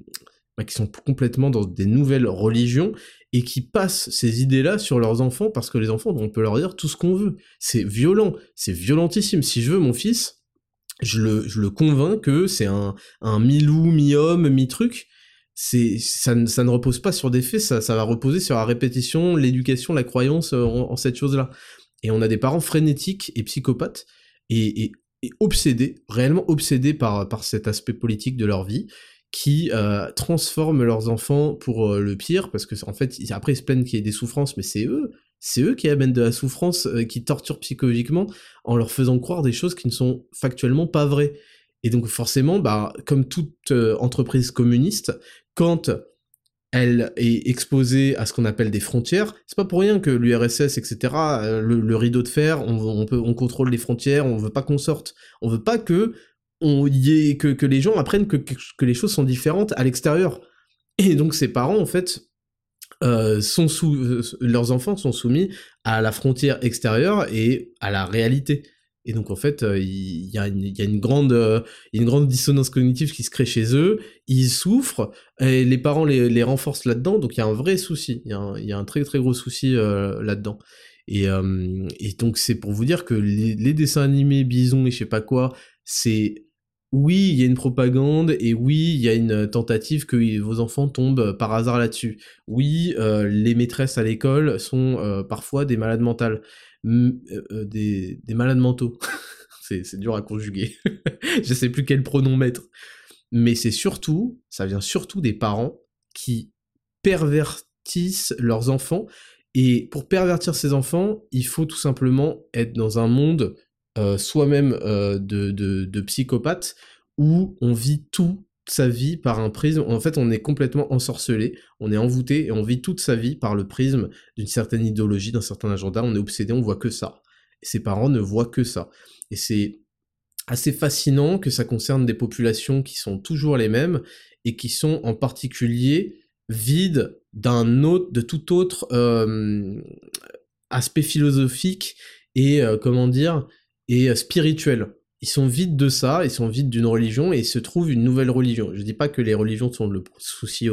qui sont complètement dans des nouvelles religions et qui passent ces idées-là sur leurs enfants parce que les enfants, on peut leur dire tout ce qu'on veut. C'est violent, c'est violentissime. Si je veux mon fils, je le, je le convainc que c'est un, un mi-loup, mi-homme, mi-truc, c'est ça, ça, ne repose pas sur des faits, ça, ça va reposer sur la répétition, l'éducation, la croyance euh, en, cette chose-là. Et on a des parents frénétiques et psychopathes et, et, obsédés, réellement obsédés par, par cet aspect politique de leur vie, qui euh, transforment leurs enfants pour euh, le pire, parce que en fait, après ils se plaignent qu'il y ait des souffrances, mais c'est eux, c'est eux qui amènent de la souffrance, qui torturent psychologiquement en leur faisant croire des choses qui ne sont factuellement pas vraies. Et donc forcément, bah, comme toute entreprise communiste, quand elle est exposée à ce qu'on appelle des frontières, c'est pas pour rien que l'URSS, etc., euh, le, rideau de fer, on, contrôle les frontières, on veut pas qu'on sorte, on veut pas que les gens apprennent que, les choses sont différentes à l'extérieur. Et donc ces parents, en fait, euh, euh, leurs enfants sont soumis à la frontière extérieure et à la réalité. Et donc en fait, euh, il y, a une, grande, euh, une grande dissonance cognitive qui se crée chez eux. Ils souffrent et les parents les, renforcent là-dedans. Donc il y a un vrai souci. Il y, a un très très gros souci euh, là-dedans. Et, donc c'est pour vous dire que les, dessins animés, Bison et je sais pas quoi, c'est oui, il y a une propagande et oui, il y a une tentative que vos enfants tombent par hasard là-dessus. Oui, les maîtresses à l'école sont parfois des malades mentales. Euh, euh, des, malades mentaux. c'est dur à conjuguer. je sais plus quel pronom mettre. Mais c'est surtout, ça vient surtout des parents qui pervertissent leurs enfants. Et pour pervertir ses enfants, il faut tout simplement être dans un monde euh, soi-même de, de psychopathe où on vit tout sa vie par un prisme. En fait, on est complètement ensorcelé, on est envoûté et on vit toute sa vie par le prisme d'une certaine idéologie, d'un certain agenda. On est obsédé, on voit que ça. Et ses parents ne voient que ça. Et c'est assez fascinant que ça concerne des populations qui sont toujours les mêmes et qui sont en particulier vides d'un autre, de tout autre euh, aspect philosophique et euh, comment dire et euh, spirituel ils sont vides de ça, ils sont vides d'une religion et il se trouve une nouvelle religion. Je dis pas que les religions sont le souci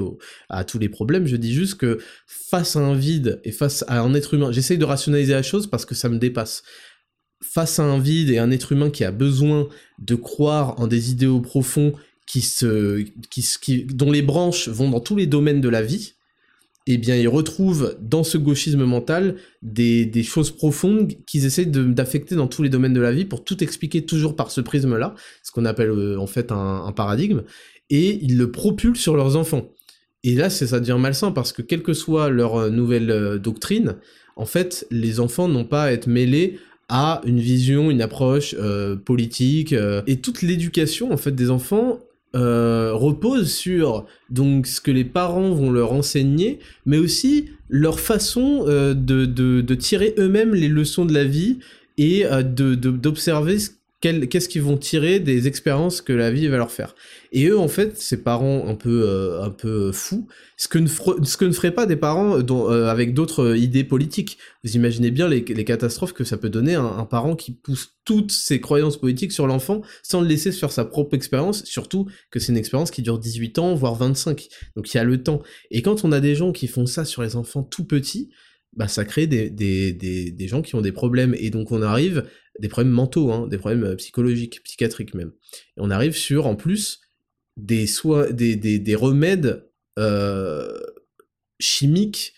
à tous les problèmes, je dis juste que face à un vide et face à un être humain, j'essaye de rationaliser la chose parce que ça me dépasse. Face à un vide et un être humain qui a besoin de croire en des idéaux profonds qui se, qui, dont les branches vont dans tous les domaines de la vie, eh bien, ils retrouvent dans ce gauchisme mental des, choses profondes qu'ils essaient d'affecter dans tous les domaines de la vie pour tout expliquer toujours par ce prisme-là, ce qu'on appelle euh, en fait un, paradigme, et ils le propulsent sur leurs enfants. Et là, ça devient malsain parce que quelle que soit leur euh, nouvelle euh, doctrine, en fait, les enfants n'ont pas à être mêlés à une vision, une approche politique, et toute l'éducation en fait des enfants euh, repose sur donc ce que les parents vont leur enseigner, mais aussi leur façon euh, de, de, tirer eux-mêmes les leçons de la vie et euh, de d'observer qu'est-ce qu'ils vont tirer des expériences que la vie va leur faire? Et eux, en fait, ces parents un peu, euh, un peu fous, ce que, ne feraient pas des parents dont, euh, avec d'autres idées politiques. Vous imaginez bien les, catastrophes que ça peut donner un, un, parent qui pousse toutes ses croyances politiques sur l'enfant sans le laisser se faire sa propre expérience, surtout que c'est une expérience qui dure 18 ans, voire 25. Donc il y a le temps. Et quand on a des gens qui font ça sur les enfants tout petits, bah ça crée des, des, des, des, gens qui ont des problèmes. Et donc on arrive, des problèmes mentaux, hein, des problèmes euh, psychologiques, psychiatriques même. Et on arrive sur, en plus, des, soins, des, des, des remèdes euh, chimiques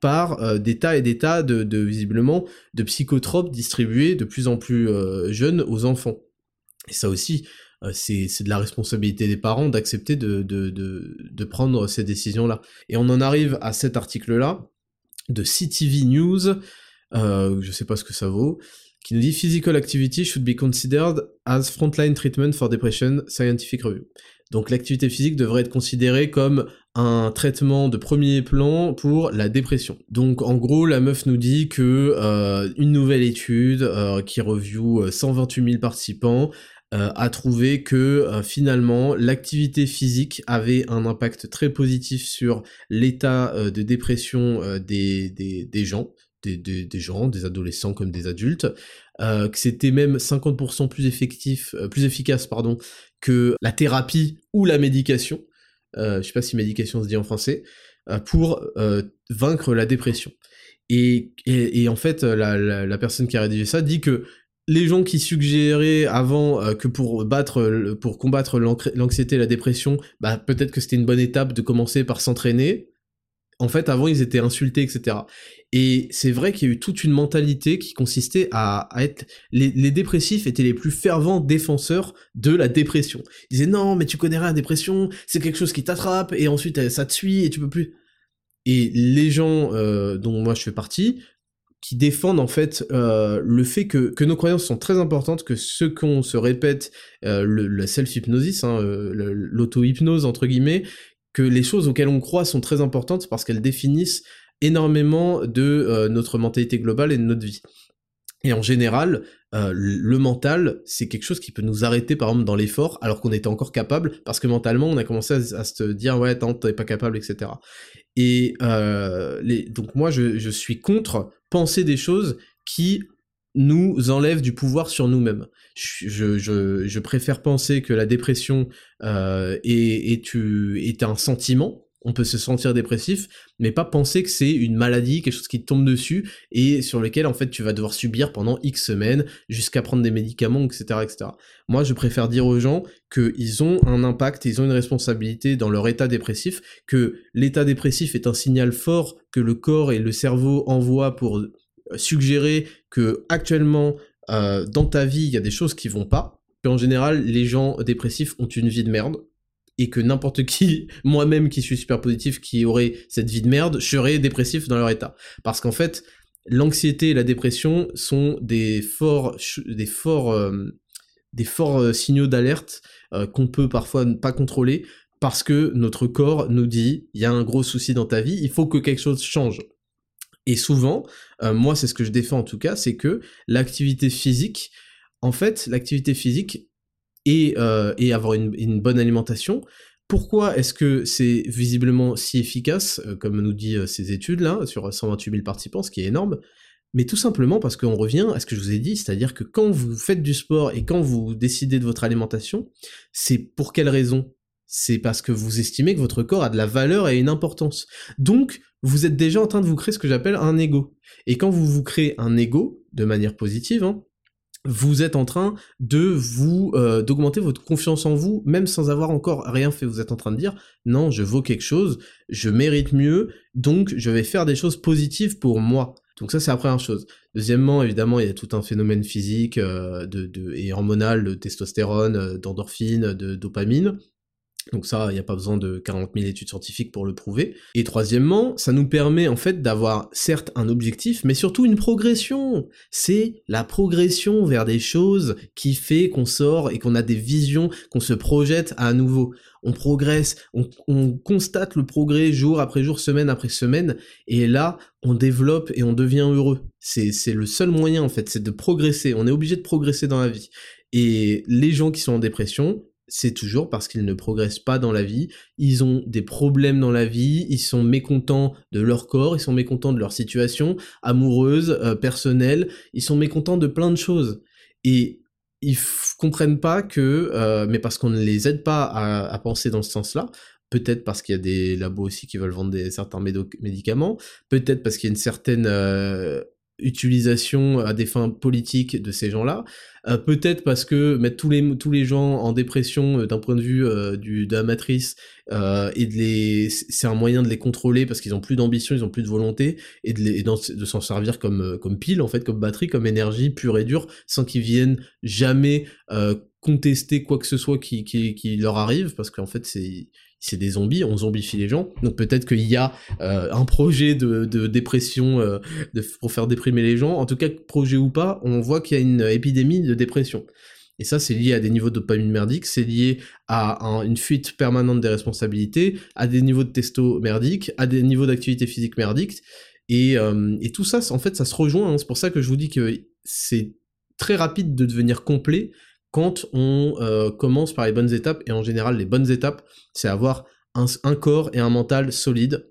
par euh, des tas et des tas de, visiblement de psychotropes distribués de plus en plus jeunes aux enfants. Et ça aussi, c'est de la responsabilité des parents d'accepter de, de, de, prendre ces décisions-là. Et on en arrive à cet article-là, de CTV News, je sais pas ce que ça vaut, qui nous dit Physical activity should be considered as frontline treatment for depression, scientific review. Donc l'activité physique devrait être considérée comme un traitement de premier plan pour la dépression. Donc en gros, la meuf nous dit que euh, une nouvelle étude euh, qui review 128 000 participants euh, a trouvé que euh, finalement l'activité physique avait un impact très positif sur l'état euh, de dépression des, des, des, gens, des, des, gens, des adolescents comme des adultes, que c'était même 50% plus effectif, plus efficace pardon, que la thérapie ou la médication. je sais pas si médication se dit en français, pour vaincre la dépression. Et, en fait, la, personne qui a rédigé ça dit que les gens qui suggéraient avant euh, que pour battre, pour combattre l'anxiété et la dépression, bah peut-être que c'était une bonne étape de commencer par s'entraîner. En fait, avant, ils étaient insultés, etc. Et c'est vrai qu'il y a eu toute une mentalité qui consistait à, être... Les, dépressifs étaient les plus fervents défenseurs de la dépression. Ils disaient non, mais tu connais rien, la dépression, c'est quelque chose qui t'attrape, et ensuite ça te suit, et tu peux plus... Et les gens euh, dont moi je fais partie, qui défendent en fait euh, le fait que, que, nos croyances sont très importantes, que ce qu'on se répète, euh, le, la self-hypnosis, hein, euh, l'auto-hypnose entre guillemets, que les choses auxquelles on croit sont très importantes parce qu'elles définissent énormément de euh, notre mentalité globale et de notre vie. Et en général, euh, le mental, c'est quelque chose qui peut nous arrêter par exemple dans l'effort alors qu'on était encore capable, parce que mentalement on a commencé à, se dire ouais attends t'es pas capable etc. Et euh, donc moi je, suis contre penser des choses qui nous enlèvent du pouvoir sur nous-mêmes. Je, je, préfère penser que la dépression est, est, un sentiment, on peut se sentir dépressif, mais pas penser que c'est une maladie, quelque chose qui tombe dessus, et sur lequel en fait tu vas devoir subir pendant X semaines, jusqu'à prendre des médicaments, etc.. Moi je préfère dire aux gens qu'ils ont un impact, ils ont une responsabilité dans leur état dépressif, que l'état dépressif est un signal fort que le corps et le cerveau envoient pour euh, suggérer que actuellement euh, dans ta vie il y a des choses qui vont pas, qu'en général les gens dépressifs ont une vie de merde, et que n'importe qui, moi-même qui suis super positif, qui aurait cette vie de merde, serait dépressif dans leur état. Parce qu'en fait, l'anxiété et la dépression sont des forts, euh, euh, signaux d'alerte euh, qu'on peut parfois ne pas contrôler parce que notre corps nous dit il y a un gros souci dans ta vie, il faut que quelque chose change. Et souvent, moi c'est ce que je défends en tout cas, c'est que l'activité physique, en fait, l'activité physique et, euh, et avoir une, bonne alimentation. Pourquoi est-ce que c'est visiblement si efficace, euh, comme nous dit euh, ces études-là, sur 128 000 participants, ce qui est énorme? Mais tout simplement parce qu'on revient à ce que je vous ai dit, c'est-à-dire que quand vous faites du sport et quand vous décidez de votre alimentation, c'est pour quelle raison? C'est parce que vous estimez que votre corps a de la valeur et une importance. Donc, vous êtes déjà en train de vous créer ce que j'appelle un ego. Et quand vous vous créez un ego, de manière positive, hein, vous êtes en train de vous euh, d'augmenter votre confiance en vous, même sans avoir encore rien fait. Vous êtes en train de dire non, je vaux quelque chose, je mérite mieux, donc je vais faire des choses positives pour moi. Donc ça c'est la première chose. Deuxièmement, évidemment, il y a tout un phénomène physique euh, de, et hormonal, de testostérone, euh, d'endorphine, de dopamine, Donc ça, il n'y a pas besoin de 40 000 études scientifiques pour le prouver. Et troisièmement, ça nous permet en fait d'avoir certes un objectif, mais surtout une progression. C'est la progression vers des choses qui fait qu'on sort et qu'on a des visions, qu'on se projette à nouveau. On progresse, on, on, constate le progrès jour après jour, semaine après semaine, et là, on développe et on devient heureux. C'est le seul moyen en fait, c'est de progresser. On est obligé de progresser dans la vie. Et les gens qui sont en dépression, c'est toujours parce qu'ils ne progressent pas dans la vie, ils ont des problèmes dans la vie, ils sont mécontents de leur corps, ils sont mécontents de leur situation amoureuse, euh, personnelle, ils sont mécontents de plein de choses. Et ils comprennent pas que, euh, mais parce qu'on ne les aide pas à, penser dans ce sens-là, peut-être parce qu'il y a des labos aussi qui veulent vendre certains médicaments, peut-être parce qu'il y a une certaine euh, utilisation à des fins politiques de ces gens-là. Euh, peut-être parce que mettre tous les tous les gens en dépression euh, d'un point de vue euh, du de la matrice et de les c'est un moyen de les contrôler parce qu'ils ont plus d'ambition, ils ont plus de volonté et de de s'en servir comme comme pile en fait, comme batterie, comme énergie pure et dure, sans qu'ils viennent jamais contester quoi que ce soit qui leur arrive parce qu'en fait c'est c'est des zombies, on zombifie les gens. Donc peut-être qu'il y a euh, un projet de, dépression euh, pour faire déprimer les gens. En tout cas, projet ou pas, on voit qu'il y a une épidémie de dépression. Et ça, c'est lié à des niveaux de dopamine merdique, c'est lié à une fuite permanente des responsabilités, à des niveaux de testo merdique, à des niveaux d'activité physique merdique. Et, euh, et, tout ça, en fait, ça se rejoint. Hein. C'est pour ça que je vous dis que c'est très rapide de devenir complet quand on euh, commence par les bonnes étapes, et en général les bonnes étapes, c'est avoir un, corps et un mental solide,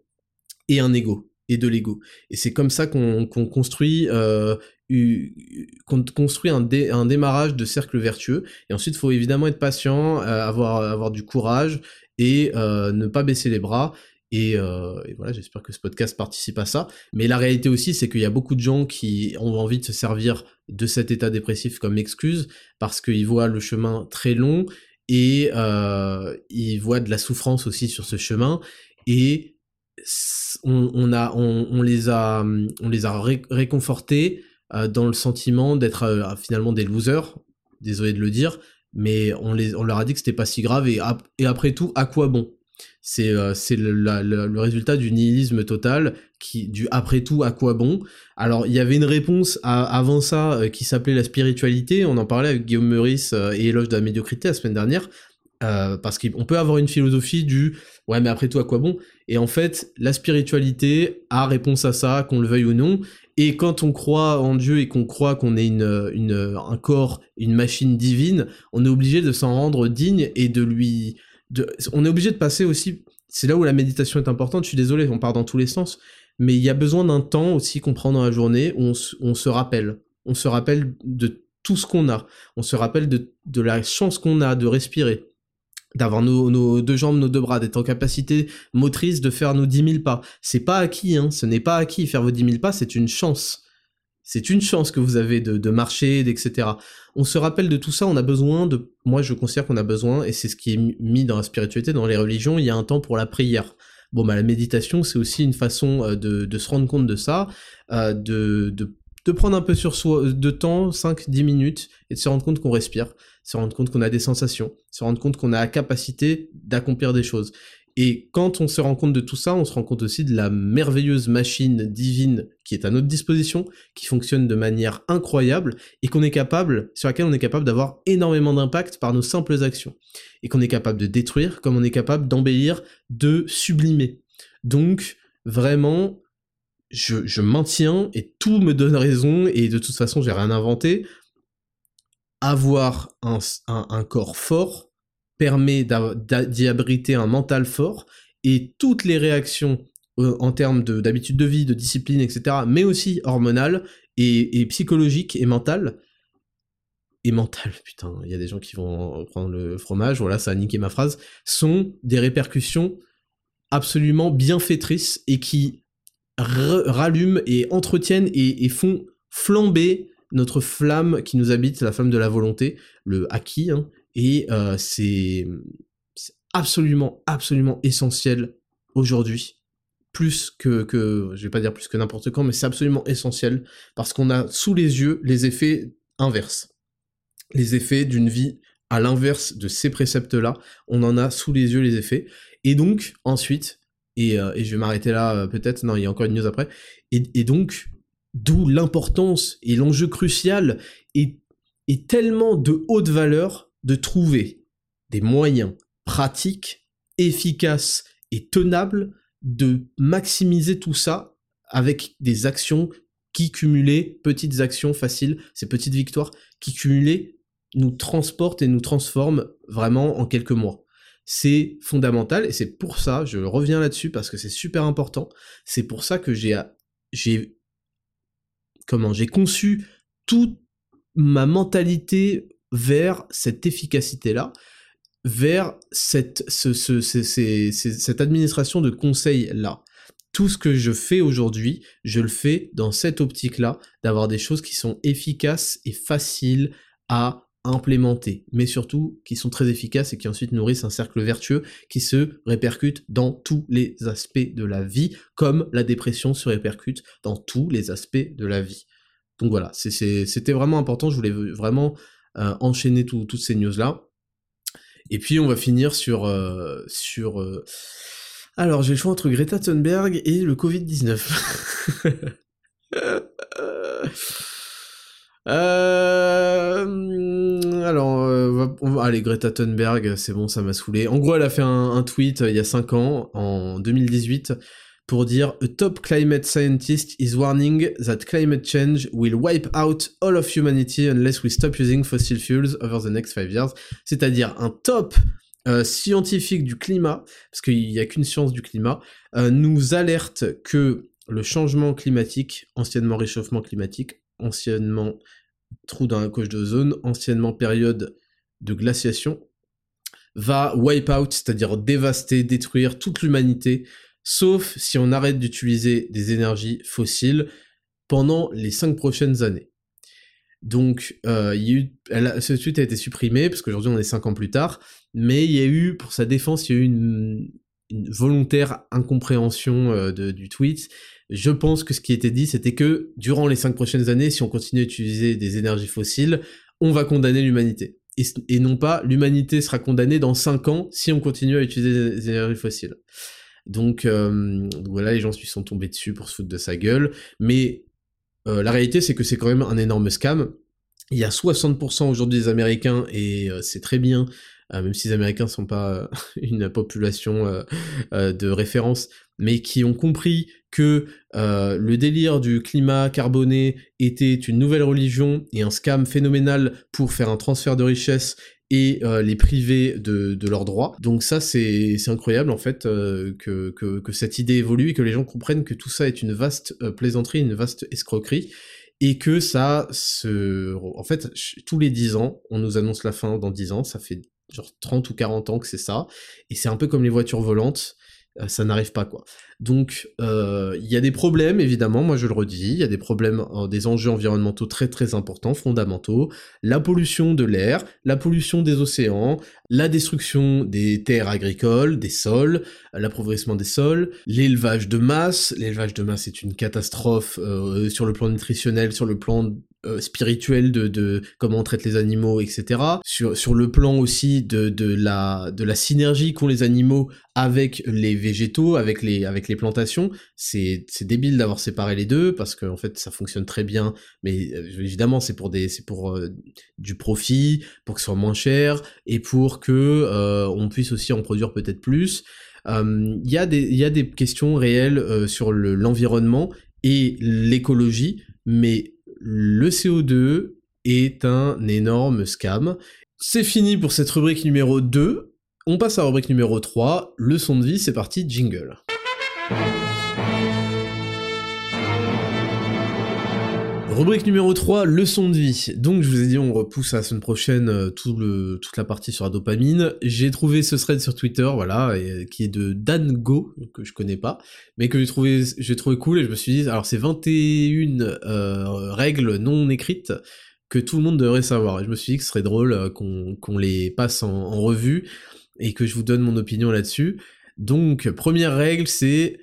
et un ego, et de l'ego. Et c'est comme ça qu'on construit, euh, un, démarrage de cercle vertueux, et ensuite il faut évidemment être patient, euh, avoir du courage, et ne pas baisser les bras, euh, et, voilà, j'espère que ce podcast participe à ça. Mais la réalité aussi, c'est qu'il y a beaucoup de gens qui ont envie de se servir de cet état dépressif comme excuse parce qu'ils voient le chemin très long et euh, ils voient de la souffrance aussi sur ce chemin. Et on, les a, on les a réconfortés euh, dans le sentiment d'être finalement des losers. Désolé de le dire, mais on, les, on leur a dit que c'était pas si grave et après tout, à quoi bon? C'est euh, le, résultat du nihilisme total, qui du après tout à quoi bon? Alors il y avait une réponse avant ça euh, qui s'appelait la spiritualité. On en parlait avec Guillaume Meurice euh, et éloge de la médiocrité la semaine dernière. parce qu'on peut avoir une philosophie du ouais mais après tout à quoi bon? Et en fait la spiritualité a réponse à ça qu'on le veuille ou non et quand on croit en Dieu et qu'on croit qu'on est une, une, un corps une machine divine on est obligé de s'en rendre digne et de lui on est obligé de passer aussi, c'est là où la méditation est importante, je suis désolé, on part dans tous les sens, mais il y a besoin d'un temps aussi qu'on prend dans la journée où on, se rappelle, on se rappelle de tout ce qu'on a, on se rappelle de, la chance qu'on a de respirer, d'avoir nos, deux jambes, nos deux bras, d'être en capacité motrice de faire nos 10 000 pas. C'est pas acquis, hein, ce n'est pas acquis, faire vos 10 000 pas, c'est une chance. C'est une chance que vous avez de, marcher, etc. On se rappelle de tout ça, on a besoin de... Moi, je considère qu'on a besoin, et c'est ce qui est mis dans la spiritualité, dans les religions, il y a un temps pour la prière. Bon, bah la méditation, c'est aussi une façon euh, de, se rendre compte de ça, euh, de, de, de, prendre un peu sur soi, de temps, 5-10 minutes, et de se rendre compte qu'on respire, se rendre compte qu'on a des sensations, se rendre compte qu'on a la capacité d'accomplir des choses. Et quand on se rend compte de tout ça, on se rend compte aussi de la merveilleuse machine divine qui est à notre disposition, qui fonctionne de manière incroyable et qu'on est capable, sur laquelle on est capable d'avoir énormément d'impact par nos simples actions. Et qu'on est capable de détruire comme on est capable d'embellir, de sublimer. Donc, vraiment, je, je, maintiens et tout me donne raison et de toute façon, j'ai rien inventé. Avoir un, un corps fort, permet d'y abriter un mental fort, et toutes les réactions euh, en termes d'habitude de, vie, de discipline, etc., mais aussi hormonales, et, psychologiques et mentales, et mentales, putain, il y a des gens qui vont prendre le fromage, voilà, ça a niqué ma phrase, sont des répercussions absolument bienfaitrices et qui rallument et entretiennent et, et, font flamber notre flamme qui nous habite, la flamme de la volonté, le acquis, hein, et euh, c'est absolument, absolument essentiel aujourd'hui. Plus que, que, je vais pas dire plus que n'importe quand, mais c'est absolument essentiel parce qu'on a sous les yeux les effets inverses. Les effets d'une vie à l'inverse de ces préceptes-là, on en a sous les yeux les effets. Et donc, ensuite, et, euh, je vais m'arrêter là euh, peut-être, non, il y a encore une news après, et, donc, d'où l'importance et l'enjeu crucial et, et tellement de haute valeur de trouver des moyens pratiques, efficaces et tenables de maximiser tout ça avec des actions qui cumulées, petites actions faciles, ces petites victoires, qui cumulées nous transportent et nous transforment vraiment en quelques mois. C'est fondamental et c'est pour ça, je reviens là-dessus parce que c'est super important, c'est pour ça que j'ai, j'ai, comment, j'ai conçu toute ma mentalité vers cette efficacité-là, vers cette, ce, cette administration de conseil-là. Tout ce que je fais aujourd'hui, je le fais dans cette optique-là, d'avoir des choses qui sont efficaces et faciles à implémenter, mais surtout qui sont très efficaces et qui ensuite nourrissent un cercle vertueux qui se répercute dans tous les aspects de la vie, comme la dépression se répercute dans tous les aspects de la vie. Donc voilà, c'était vraiment important, je voulais vraiment euh, enchaîner toutes ces news-là. Et puis on va finir sur... Euh, euh, Alors j'ai le choix entre Greta Thunberg et le Covid-19. Euh... Alors, allez, Greta Thunberg, c'est bon, ça m'a saoulé. En gros, elle a fait un, tweet il y a 5 ans, en 2018, pour dire A top climate scientist is warning that climate change will wipe out all of humanity unless we stop using fossil fuels over the next five years. C'est-à-dire un top euh, scientifique du climat, parce qu'il n'y a qu'une science du climat, euh, nous alerte que le changement climatique, anciennement réchauffement climatique, anciennement trou dans la couche d'ozone, anciennement période de glaciation, va wipe out, c'est-à-dire dévaster, détruire toute l'humanité sauf si on arrête d'utiliser des énergies fossiles pendant les cinq prochaines années. Donc, euh, il ce tweet a été supprimé, parce qu'aujourd'hui on est cinq ans plus tard, mais il y a eu, pour sa défense, il y a eu une, volontaire incompréhension euh, du tweet. Je pense que ce qui était dit, c'était que durant les cinq prochaines années, si on continue à utiliser des énergies fossiles, on va condamner l'humanité. Et, et, non pas l'humanité sera condamnée dans cinq ans si on continue à utiliser des énergies fossiles. Donc, euh, voilà, les gens se sont tombés dessus pour se foutre de sa gueule. Mais euh, la réalité, c'est que c'est quand même un énorme scam. Il y a 60% aujourd'hui des Américains, et euh, c'est très bien, même si les Américains sont pas une population de référence, mais qui ont compris que le délire du climat carboné était une nouvelle religion et un scam phénoménal pour faire un transfert de richesse et euh, les priver de, de leurs droits. Donc ça, c'est incroyable en fait euh, que, que, cette idée évolue et que les gens comprennent que tout ça est une vaste euh, plaisanterie, une vaste escroquerie, et que ça se... En fait, tous les 10 ans, on nous annonce la fin dans 10 ans, ça fait genre 30 ou 40 ans que c'est ça, et c'est un peu comme les voitures volantes, ça n'arrive pas quoi. Donc euh, il y a des problèmes évidemment, moi je le redis, il y a des problèmes, euh, des enjeux environnementaux très très importants, fondamentaux, la pollution de l'air, la pollution des océans, la destruction des terres agricoles, des sols, l'appauvrissement des sols, l'élevage de masse, l'élevage de masse est une catastrophe euh, sur le plan nutritionnel, sur le plan spirituel de, comment on traite les animaux, etc. Sur, le plan aussi de, la, synergie qu'ont les animaux avec les végétaux, avec les plantations. C'est débile d'avoir séparé les deux parce qu'en en fait ça fonctionne très bien, mais euh, évidemment c'est pour, des, pour euh, du profit, pour que ce soit moins cher et pour que on puisse aussi en produire peut-être plus. Il y, y a des questions réelles sur l'environnement et l'écologie, mais le CO2 est un énorme scam. C'est fini pour cette rubrique numéro 2. On passe à la rubrique numéro 3, leçon de vie, c'est parti, jingle. Rubrique numéro 3, leçon de vie. Donc je vous ai dit on repousse à la semaine prochaine euh, toute la partie sur la dopamine. J'ai trouvé ce thread sur Twitter, voilà, qui est de Dango, que je connais pas, mais que j'ai trouvé, cool et je me suis dit, alors c'est 21 euh, règles non écrites que tout le monde devrait savoir. Et je me suis dit que ce serait drôle euh, qu'on les passe en revue et que je vous donne mon opinion là-dessus. Donc première règle c'est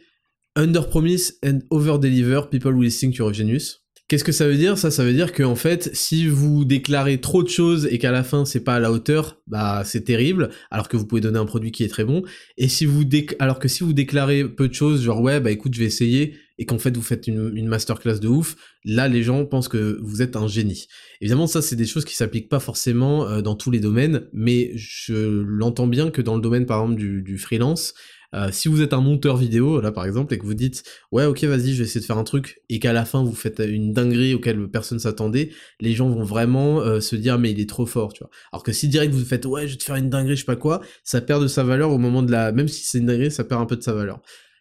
Under promise and over deliver, people will think you're a genius. Qu'est-ce que ça veut dire? Ça, ça veut dire que en fait, si vous déclarez trop de choses et qu'à la fin c'est pas à la hauteur, bah c'est terrible. Alors que vous pouvez donner un produit qui est très bon. Et si vous alors que si vous déclarez peu de choses, genre ouais bah écoute je vais essayer, et qu'en fait vous faites une, masterclass de ouf, là les gens pensent que vous êtes un génie. Évidemment ça c'est des choses qui s'appliquent pas forcément euh, dans tous les domaines, mais je l'entends bien que dans le domaine par exemple du, du freelance, euh, si vous êtes un monteur vidéo, là par exemple, et que vous dites ouais ok vas-y je vais essayer de faire un truc, et qu'à la fin vous faites une dinguerie auquel personne s'attendait, les gens vont vraiment euh, se dire mais il est trop fort, tu vois. Alors que si direct vous faites ouais je vais te faire une dinguerie, je sais pas quoi, ça perd de sa valeur au moment de la... Même si c'est une dinguerie, ça perd un peu de sa valeur.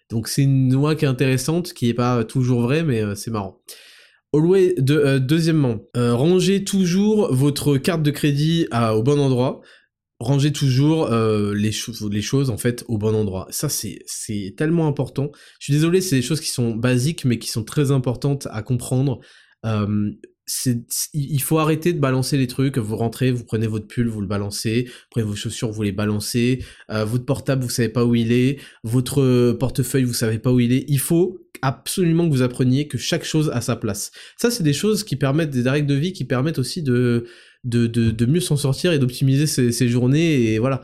Donc c'est une loi qui est intéressante, qui est pas toujours vraie, mais euh, c'est marrant. Always, de, deuxièmement, rangez toujours votre carte de crédit au bon endroit rangez toujours euh, les, les choses en fait au bon endroit. Ça c'est tellement important. Je suis désolé, c'est des choses qui sont basiques mais qui sont très importantes à comprendre. Euh, il faut arrêter de balancer les trucs. Vous rentrez, vous prenez votre pull, vous le balancez. Vous prenez vos chaussures, vous les balancez. Euh, votre portable, vous savez pas où il est. Votre portefeuille, vous savez pas où il est. Il faut absolument que vous appreniez que chaque chose a sa place. Ça, c'est des choses qui permettent des règles de vie qui permettent aussi de de, de, mieux s'en sortir et d'optimiser ses, journées. Et voilà,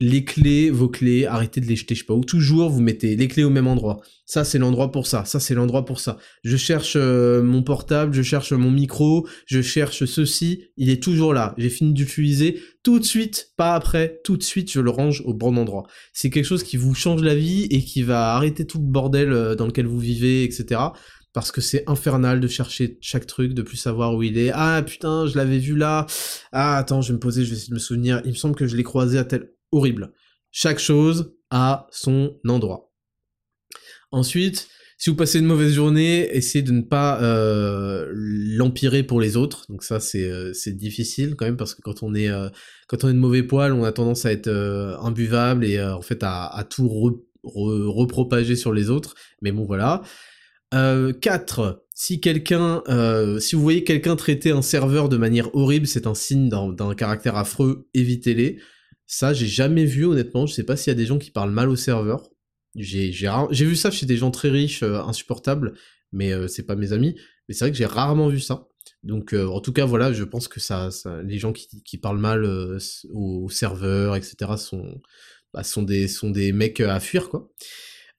les clés, vos clés, arrêtez de les jeter, je sais pas où. Toujours, vous mettez les clés au même endroit. Ça, c'est l'endroit pour ça. Ça, c'est l'endroit pour ça. Je cherche euh, mon portable, je cherche mon micro, je cherche ceci. Il est toujours là. J'ai fini d'utiliser tout de suite, pas après. Tout de suite, je le range au bon endroit. C'est quelque chose qui vous change la vie et qui va arrêter tout le bordel euh, dans lequel vous vivez, etc parce que c'est infernal de chercher chaque truc, de plus savoir où il est. Ah putain, je l'avais vu là. Ah attends, je vais me poser, je vais essayer de me souvenir. Il me semble que je l'ai croisé à tel... Horrible. Chaque chose a son endroit. Ensuite, si vous passez une mauvaise journée, essayez de ne pas euh, l'empirer pour les autres. Donc ça, c'est euh, difficile quand même parce que quand on est euh, quand on est de mauvais poil, on a tendance à être imbuvable et en fait à, tout repropager sur les autres. Mais bon, voilà. 4. Euh, si quelqu'un, si vous voyez quelqu'un traiter un serveur de manière horrible, c'est un signe d'un caractère affreux, évitez-les. Ça, j'ai jamais vu honnêtement. Je sais pas s'il y a des gens qui parlent mal au serveur. J'ai vu ça chez des gens très riches, euh, insupportables, mais c'est pas mes amis. Mais c'est vrai que j'ai rarement vu ça. Donc, en tout cas, voilà, je pense que ça, les gens qui, parlent mal au, serveur, etc., sont, bah, sont des, sont des mecs à fuir, quoi.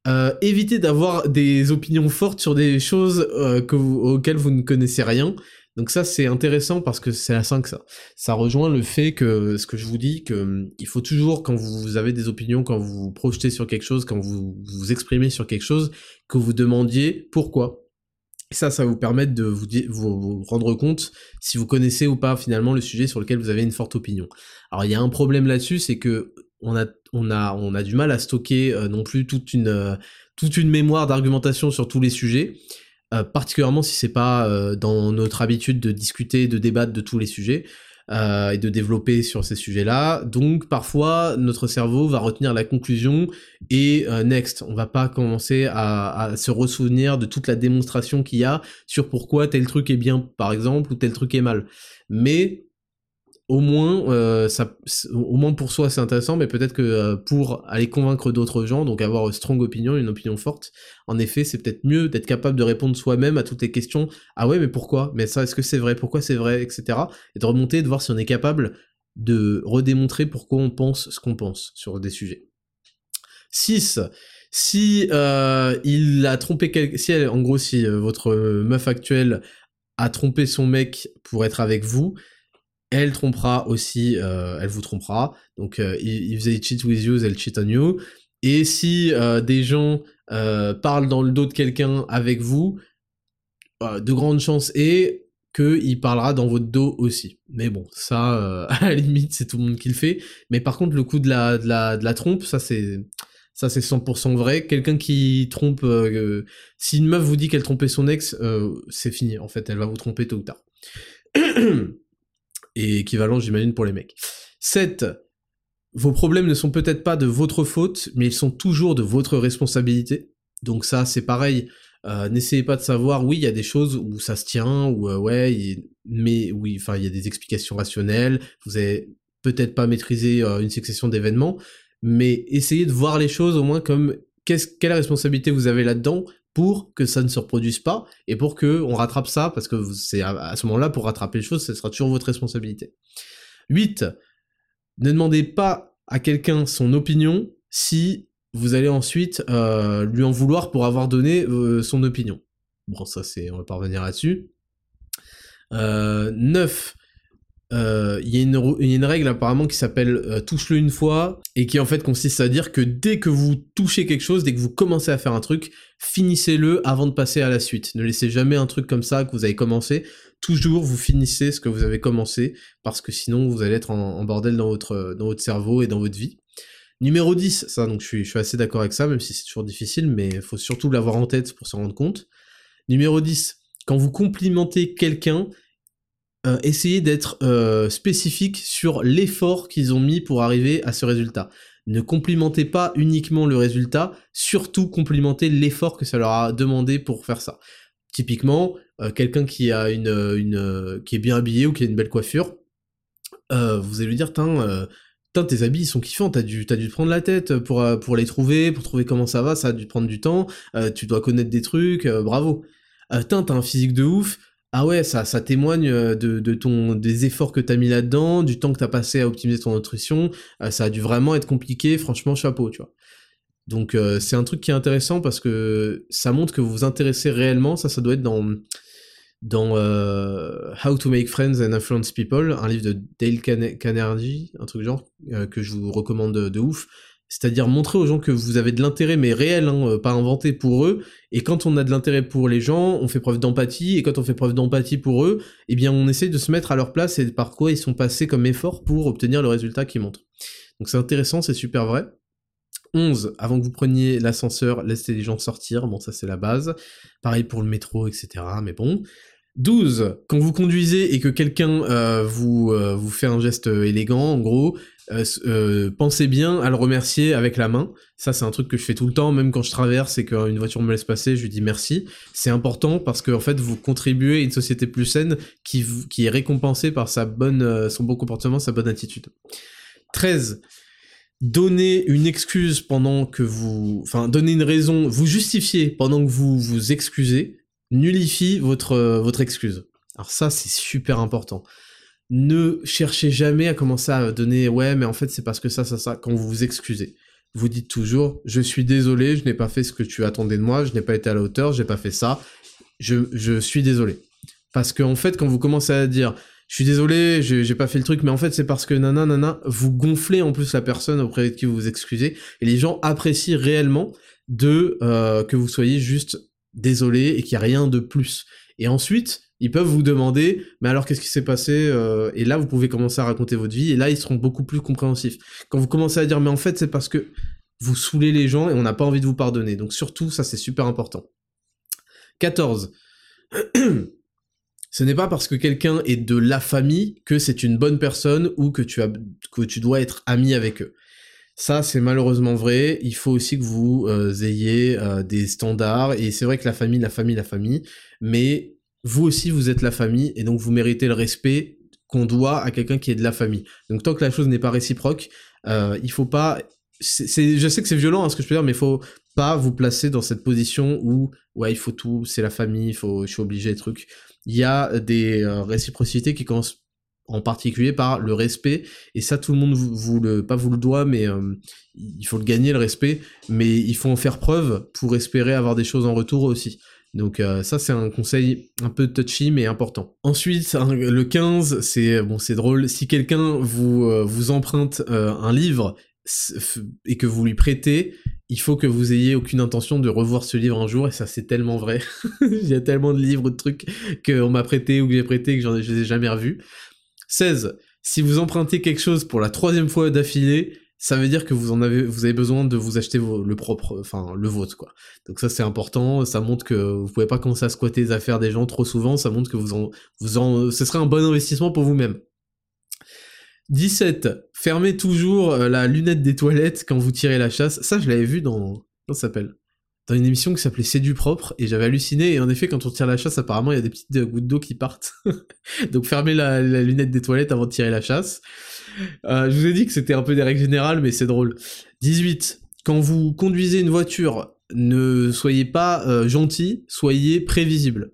Euh, évitez d'avoir des opinions fortes sur des choses euh, que auxquelles vous ne connaissez rien. Donc ça c'est intéressant parce que c'est la 5 ça. Ça rejoint le fait que ce que je vous dis que hum, il faut toujours quand vous avez des opinions, quand vous vous projetez sur quelque chose, quand vous vous exprimez sur quelque chose, que vous demandiez pourquoi. Ça, ça vous permettre de vous, rendre compte si vous connaissez ou pas finalement le sujet sur lequel vous avez une forte opinion. Alors il y a un problème là-dessus, c'est que on a du mal à stocker euh, non plus toute une, euh, toute une mémoire d'argumentation sur tous les sujets, euh, particulièrement si c'est pas dans notre habitude de discuter, de débattre de tous les sujets. et de développer sur ces sujets-là. Donc parfois notre cerveau va retenir la conclusion et next, on va pas commencer à, à se ressouvenir de toute la démonstration qu'il y a sur pourquoi tel truc est bien par exemple ou tel truc est mal. Mais au moins, euh, ça, au moins pour soi c'est intéressant, mais peut-être que euh, pour aller convaincre d'autres gens, donc avoir une strong opinion, une opinion forte, en effet, c'est peut-être mieux d'être capable de répondre soi-même à toutes les questions. Ah ouais, mais pourquoi? Mais ça, est-ce que c'est vrai? Pourquoi c'est vrai? Etc. Et de remonter, de voir si on est capable de redémontrer pourquoi on pense ce qu'on pense sur des sujets. 6. Si euh, il a trompé quelqu'un, si elle, en gros, si votre meuf actuelle a trompé son mec pour être avec vous, elle trompera aussi, euh, elle vous trompera. Donc, euh, if they cheat with you, they'll cheat on you. Et si euh, des gens parlent dans le dos de quelqu'un avec vous, de grandes chances est qu'il parlera dans votre dos aussi. Mais bon, ça, à la limite, c'est tout le monde qui le fait. Mais par contre, le coup de la, de la, de la trompe, ça c'est... Ça c'est 100% vrai. Quelqu'un qui trompe, si une meuf vous dit qu'elle trompait son ex, c'est fini. En fait, elle va vous tromper tôt ou tard. et équivalent, j'imagine, pour les mecs. 7. Vos problèmes ne sont peut-être pas de votre faute, mais ils sont toujours de votre responsabilité. Donc ça, c'est pareil. Euh, n'essayez pas de savoir, oui, il y a des choses où ça se tient, ou euh, ouais, mais oui, enfin, il y a des explications rationnelles, vous avez peut-être pas maîtrisé euh, une succession d'événements, mais essayez de voir les choses au moins comme quelle responsabilité vous avez là-dedans pour que ça ne se reproduise pas et pour que on rattrape ça parce que c'est à, ce moment-là pour rattraper les choses, ce sera toujours votre responsabilité. 8. Ne demandez pas à quelqu'un son opinion si vous allez ensuite euh, lui en vouloir pour avoir donné euh, son opinion. Bon, ça c'est, on va pas revenir là-dessus. 9. Euh, il y, a une règle apparemment qui s'appelle touche-le une fois et qui en fait consiste à dire que dès que vous touchez quelque chose, dès que vous commencez à faire un truc, finissez-le avant de passer à la suite. Ne laissez jamais un truc comme ça que vous avez commencé. Toujours vous finissez ce que vous avez commencé parce que sinon vous allez être en, bordel dans votre, cerveau et dans votre vie. Numéro 10, ça donc je suis, je suis assez d'accord avec ça, même si c'est toujours difficile, mais il faut surtout l'avoir en tête pour s'en rendre compte. Numéro 10, quand vous complimentez quelqu'un, euh, essayez d'être euh, spécifique sur l'effort qu'ils ont mis pour arriver à ce résultat. Ne complimentez pas uniquement le résultat, surtout complimentez l'effort que ça leur a demandé pour faire ça. Typiquement, euh, quelqu'un qui a une, une qui est bien habillé ou qui a une belle coiffure, vous allez lui dire, tes habits ils sont kiffants, t'as dû, as dû te prendre la tête pour, pour les trouver, pour trouver comment ça va, ça a dû prendre du temps, tu dois connaître des trucs, bravo. Euh, t'as un physique de ouf, ah ouais, ça, ça témoigne euh, de, ton, des efforts que t'as mis là-dedans, du temps que t'as passé à optimiser ton nutrition, euh, ça a dû vraiment être compliqué, franchement, chapeau, tu vois. Donc euh, c'est un truc qui est intéressant parce que ça montre que vous vous intéressez réellement, ça, ça doit être dans, dans How to Make Friends and Influence People, un livre de Dale Carnegie, un truc genre, que je vous recommande de ouf, c'est-à-dire montrer aux gens que vous avez de l'intérêt, mais réel, hein, euh, pas inventé pour eux. Et quand on a de l'intérêt pour les gens, on fait preuve d'empathie. Et quand on fait preuve d'empathie pour eux, eh bien, on essaye de se mettre à leur place et par quoi ils sont passés comme effort pour obtenir le résultat qu'ils montrent. Donc c'est intéressant, c'est super vrai. 11. Avant que vous preniez l'ascenseur, laissez les gens sortir. Bon, ça c'est la base. Pareil pour le métro, etc. Mais bon. 12. Quand vous conduisez et que quelqu'un euh, vous, euh, vous fait un geste élégant, en gros, euh, pensez bien à le remercier avec la main. Ça, c'est un truc que je fais tout le temps, même quand je traverse et qu'une voiture me laisse passer, je lui dis merci. C'est important parce que en fait, vous contribuez à une société plus saine qui, est récompensée par son bon comportement, sa bonne attitude. 13. Donner une excuse pendant que vous, enfin, donner une raison, vous justifier pendant que vous vous excusez, nullifie votre, euh, votre excuse. Alors ça, c'est super important. Ne cherchez jamais à commencer à donner ouais, mais en fait c'est parce que ça, ça, ça, quand vous vous excusez. Vous dites toujours je suis désolé, je n'ai pas fait ce que tu attendais de moi, je n'ai pas été à la hauteur, j'ai pas fait ça, je, je suis désolé. Parce qu'en en fait, quand vous commencez à dire je suis désolé, j'ai pas fait le truc, mais en fait c'est parce que nana nana, vous gonflez en plus la personne auprès de qui vous vous excusez, et les gens apprécient réellement de euh, que vous soyez juste désolé et qu'il n'y a rien de plus. Et ensuite, ils peuvent vous demander, mais alors qu'est-ce qui s'est passé euh, Et là, vous pouvez commencer à raconter votre vie, et là, ils seront beaucoup plus compréhensifs. Quand vous commencez à dire, mais en fait, c'est parce que vous saoulez les gens et on n'a pas envie de vous pardonner. Donc surtout, ça, c'est super important. 14. Ce n'est pas parce que quelqu'un est de la famille que c'est une bonne personne ou que tu, as, que tu dois être ami avec eux. Ça, c'est malheureusement vrai. Il faut aussi que vous euh, ayez euh, des standards. Et c'est vrai que la famille, la famille, la famille. Mais vous aussi, vous êtes la famille. Et donc, vous méritez le respect qu'on doit à quelqu'un qui est de la famille. Donc, tant que la chose n'est pas réciproque, euh, il faut pas... C'est, je sais que c'est violent hein, ce que je peux dire, mais il faut pas vous placer dans cette position où ouais il faut tout, c'est la famille, il faut, je suis obligé des trucs. Il y a des réciprocités qui commencent en particulier par le respect et ça tout le monde vous, le pas vous le doit mais euh, il faut le gagner le respect mais il faut en faire preuve pour espérer avoir des choses en retour aussi donc euh, ça c'est un conseil un peu touchy mais important. Ensuite le 15 c'est bon c'est drôle si quelqu'un vous euh, vous emprunte un livre et que vous lui prêtez, il faut que vous ayez aucune intention de revoir ce livre un jour, et ça c'est tellement vrai. Il y a tellement de livres, de trucs qu'on m'a prêté ou que j'ai prêté que je les ai jamais revus. 16. Si vous empruntez quelque chose pour la troisième fois d'affilée, ça veut dire que vous avez besoin de vous acheter le propre, enfin le vôtre quoi. Donc ça c'est important, ça montre que vous pouvez pas commencer à squatter les affaires des gens trop souvent, ça montre que vous en, vous en, ce serait un bon investissement pour vous-même. 17. Fermez toujours euh, la lunette des toilettes quand vous tirez la chasse. Ça je l'avais vu dans, comment ça s'appelle? Dans une émission qui s'appelait C'est du propre, et j'avais halluciné, et en effet, quand on tire la chasse, apparemment, il y a des petites euh, gouttes d'eau qui partent. Donc fermez la, lunette des toilettes avant de tirer la chasse. Euh, je vous ai dit que c'était un peu des règles générales, mais c'est drôle. 18. Quand vous conduisez une voiture ne soyez pas gentil, soyez prévisible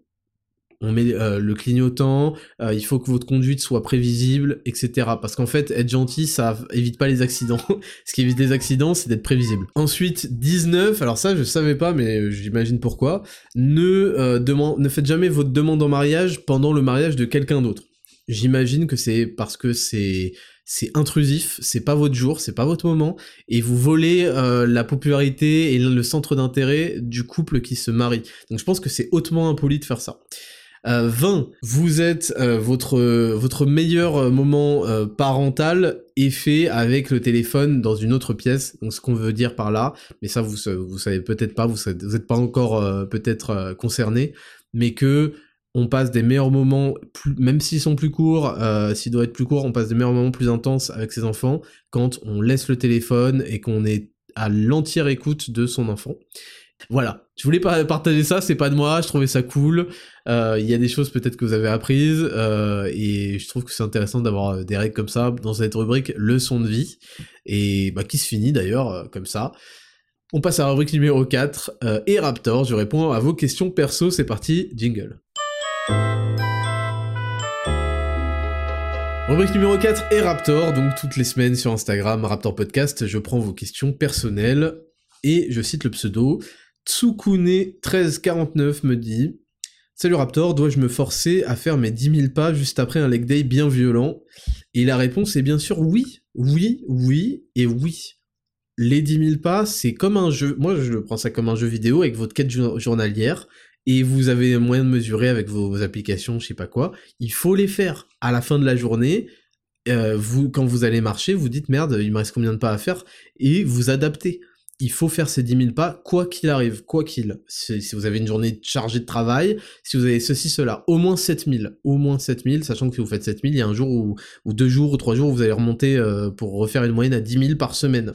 on met euh, le clignotant, euh, il faut que votre conduite soit prévisible, etc. Parce qu'en fait, être gentil, ça évite pas les accidents. Ce qui évite les accidents, c'est d'être prévisible. Ensuite, 19, alors ça je savais pas, mais j'imagine pourquoi, ne, euh, ne faites jamais votre demande en mariage pendant le mariage de quelqu'un d'autre. J'imagine que c'est parce que c'est c'est intrusif, c'est pas votre jour, c'est pas votre moment, et vous volez la popularité et le centre d'intérêt du couple qui se marie. Donc je pense que c'est hautement impoli de faire ça. 20, euh, vous êtes euh, votre votre meilleur moment euh, parental est fait avec le téléphone dans une autre pièce. Donc ce qu'on veut dire par là, mais ça vous vous savez peut-être pas, vous vous êtes pas encore peut-être concerné, mais que on passe des meilleurs moments, même s'ils sont plus courts, s'ils doivent être plus courts, on passe des meilleurs moments plus intenses avec ses enfants quand on laisse le téléphone et qu'on est à l'entière écoute de son enfant. Voilà, je voulais partager ça, c'est pas de moi, je trouvais ça cool. Euh, il y a des choses peut-être que vous avez apprises euh, et je trouve que c'est intéressant d'avoir euh, des règles comme ça dans cette rubrique leçon de vie et bah, qui se finit d'ailleurs comme ça. On passe à la rubrique numéro 4 et Raptor, je réponds à vos questions perso, c'est parti, jingle. Rubrique numéro 4 et Raptor, donc toutes les semaines sur Instagram, Raptor Podcast, je prends vos questions personnelles et je cite le pseudo Tsukune1349 me dit Salut Raptor, dois-je me forcer à faire mes 10 000 pas juste après un leg day bien violent? Et la réponse est bien sûr oui, oui, oui et oui. Les 10 000 pas, c'est comme un jeu. Moi, je prends ça comme un jeu vidéo avec votre quête journalière et vous avez moyen de mesurer avec vos, applications, je sais pas quoi. Il faut les faire à la fin de la journée. Euh, vous, quand vous allez marcher, vous dites merde, il me reste combien de pas à faire? Et vous adaptez il faut faire ces 10 000 pas, quoi qu'il arrive, quoi qu'il. Si, vous avez une journée chargée de travail, si vous avez ceci, cela, au moins 7 000, au moins 7 000, sachant que si vous faites 7 000, il y a un jour ou, deux jours ou trois jours où vous allez remonter euh, pour refaire une moyenne à 10 000 par semaine.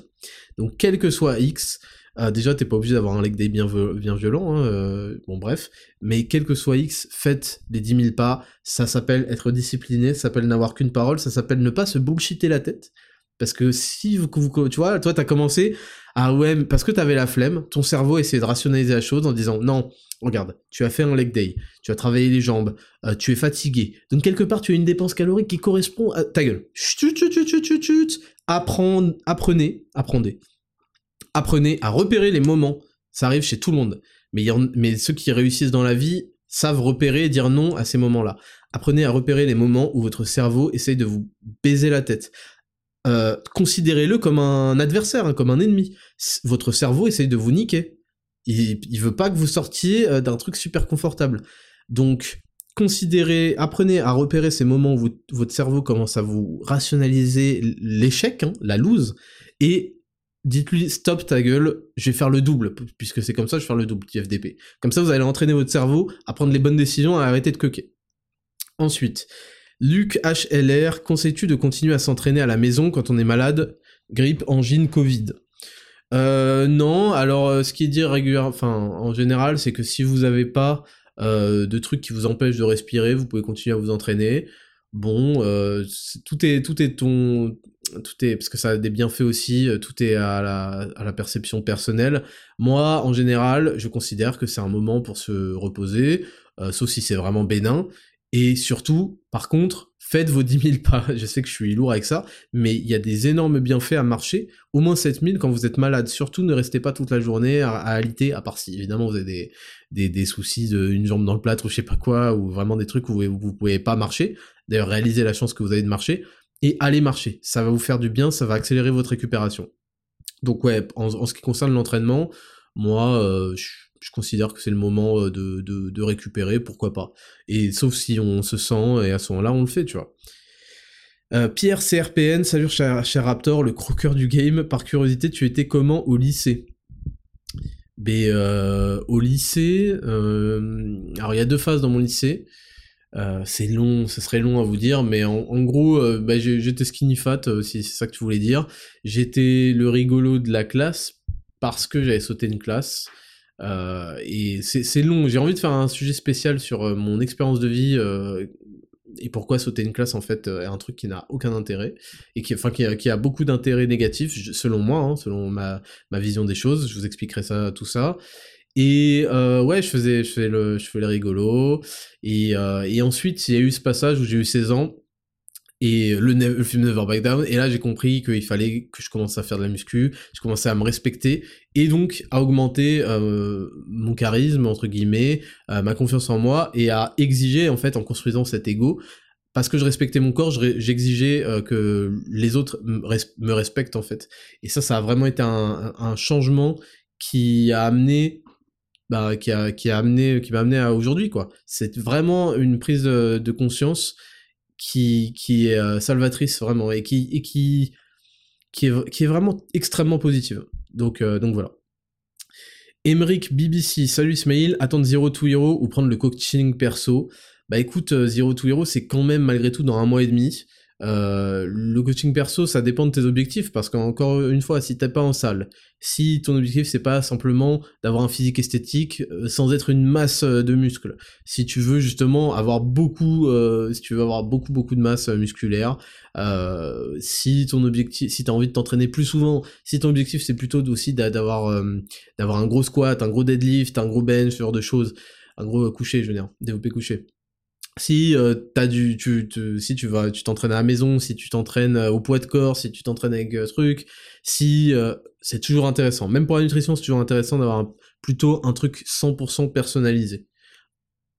Donc, quel que soit X, euh, déjà, t'es pas obligé d'avoir un leg day bien, bien violent, hein, euh, bon bref, mais quel que soit X, faites les 10 000 pas, ça s'appelle être discipliné, ça s'appelle n'avoir qu'une parole, ça s'appelle ne pas se bullshiter la tête, parce que si vous, tu vois, toi t'as commencé, ah ouais, parce que t'avais la flemme, ton cerveau essayait de rationaliser la chose en disant non, regarde, tu as fait un leg day, tu as travaillé les jambes, euh, tu es fatigué, donc quelque part tu as une dépense calorique qui correspond à ta gueule. Chut, chut, chut, chut, chut, apprenez, apprenez, apprenez, apprenez à repérer les moments. Ça arrive chez tout le monde, mais, mais ceux qui réussissent dans la vie savent repérer et dire non à ces moments-là. Apprenez à repérer les moments où votre cerveau essaye de vous baiser la tête. Euh, considérez-le comme un adversaire, hein, comme un ennemi. Votre cerveau essaye de vous niquer. Il, il veut pas que vous sortiez euh, d'un truc super confortable. Donc, considérez, apprenez à repérer ces moments où votre cerveau commence à vous rationaliser l'échec, hein, la lose, et dites-lui stop ta gueule, je vais faire le double, puisque c'est comme ça, je vais faire le double FDP. Comme ça, vous allez entraîner votre cerveau à prendre les bonnes décisions, à arrêter de coquer. Ensuite, Luc HLR, conseilles-tu de continuer à s'entraîner à la maison quand on est malade? Grippe, angine, Covid euh, non, alors euh, ce qui est dit régulièrement, enfin en général, c'est que si vous n'avez pas euh, de trucs qui vous empêchent de respirer, vous pouvez continuer à vous entraîner. Bon, tout est tout est ton tout est parce que ça a des bienfaits aussi, tout est à la perception personnelle. Moi, en général, je considère que c'est un moment pour se reposer, sauf si c'est vraiment bénin. Et surtout, par contre, faites vos 10 000 pas. Je sais que je suis lourd avec ça, mais il y a des énormes bienfaits à marcher. Au moins 7 000 quand vous êtes malade. Surtout, ne restez pas toute la journée à, à aliter, à part si, évidemment, vous avez des soucis d'une jambe dans le plâtre ou je sais pas quoi, ou vraiment des trucs où vous, vous pouvez pas marcher. D'ailleurs, réalisez la chance que vous avez de marcher. Et allez marcher. Ça va vous faire du bien, ça va accélérer votre récupération. Donc ouais, en, ce qui concerne l'entraînement, moi, euh, je je considère que c'est le moment euh, de, de, récupérer, pourquoi pas. Et sauf si on se sent, et à ce moment-là, on le fait, tu vois. Euh, Pierre CRPN, salut cher, Raptor, le croqueur du game. Par curiosité, tu étais comment au lycée? Euh, au lycée, alors il y a deux phases dans mon lycée. c'est long, ce serait long à vous dire, mais en, gros, ben, j'étais skinny fat, si c'est ça que tu voulais dire. J'étais le rigolo de la classe parce que j'avais sauté une classe. Euh, et c'est long, j'ai envie de faire un sujet spécial sur euh, mon expérience de vie, euh, et pourquoi sauter une classe en fait est un truc qui n'a aucun intérêt et qui, enfin, qui, a, beaucoup d'intérêts négatifs selon moi, hein, selon ma, ma vision des choses. Je vous expliquerai ça, tout ça. Et ouais, je faisais, je faisais le, je faisais le rigolo. Et, et ensuite, il y a eu ce passage où j'ai eu 16 ans et le, film Never Back Down. Et là, j'ai compris qu'il fallait que je commence à faire de la muscu, je commençais à me respecter et donc à augmenter euh, mon charisme entre guillemets, euh, ma confiance en moi et à exiger en fait en construisant cet ego. Parce que je respectais mon corps, j'exigeais euh, que les autres me respectent en fait. Et ça, ça a vraiment été un, changement qui a amené bah, qui a amené qui m'a amené à aujourd'hui quoi. C'est vraiment une prise de conscience qui, qui est euh, salvatrice vraiment et qui, et qui, qui, est, qui est vraiment extrêmement positive. Donc, euh, donc voilà. Emeric BBC, salut Ismail, attendre Zero to Hero ou prendre le coaching perso? Bah écoute, euh, Zero to Hero c'est quand même malgré tout dans un mois et demi. Euh, le coaching perso, ça dépend de tes objectifs, parce qu'encore une fois, si t'es pas en salle, si ton objectif c'est pas simplement d'avoir un physique esthétique euh, sans être une masse euh, de muscles, si tu veux justement avoir beaucoup, si tu veux avoir beaucoup beaucoup de masse musculaire, si ton objectif, si t'as envie de t'entraîner plus souvent, si ton objectif c'est plutôt aussi d'avoir d'avoir un gros squat, un gros deadlift, un gros bench, ce genre de choses, un gros coucher, je veux dire, développer coucher si euh, t'as du, tu, si tu vas, tu t'entraînes à la maison, si tu t'entraînes euh, au poids de corps, si tu t'entraînes avec euh, truc, si euh, c'est toujours intéressant. Même pour la nutrition, c'est toujours intéressant d'avoir plutôt un truc 100% personnalisé.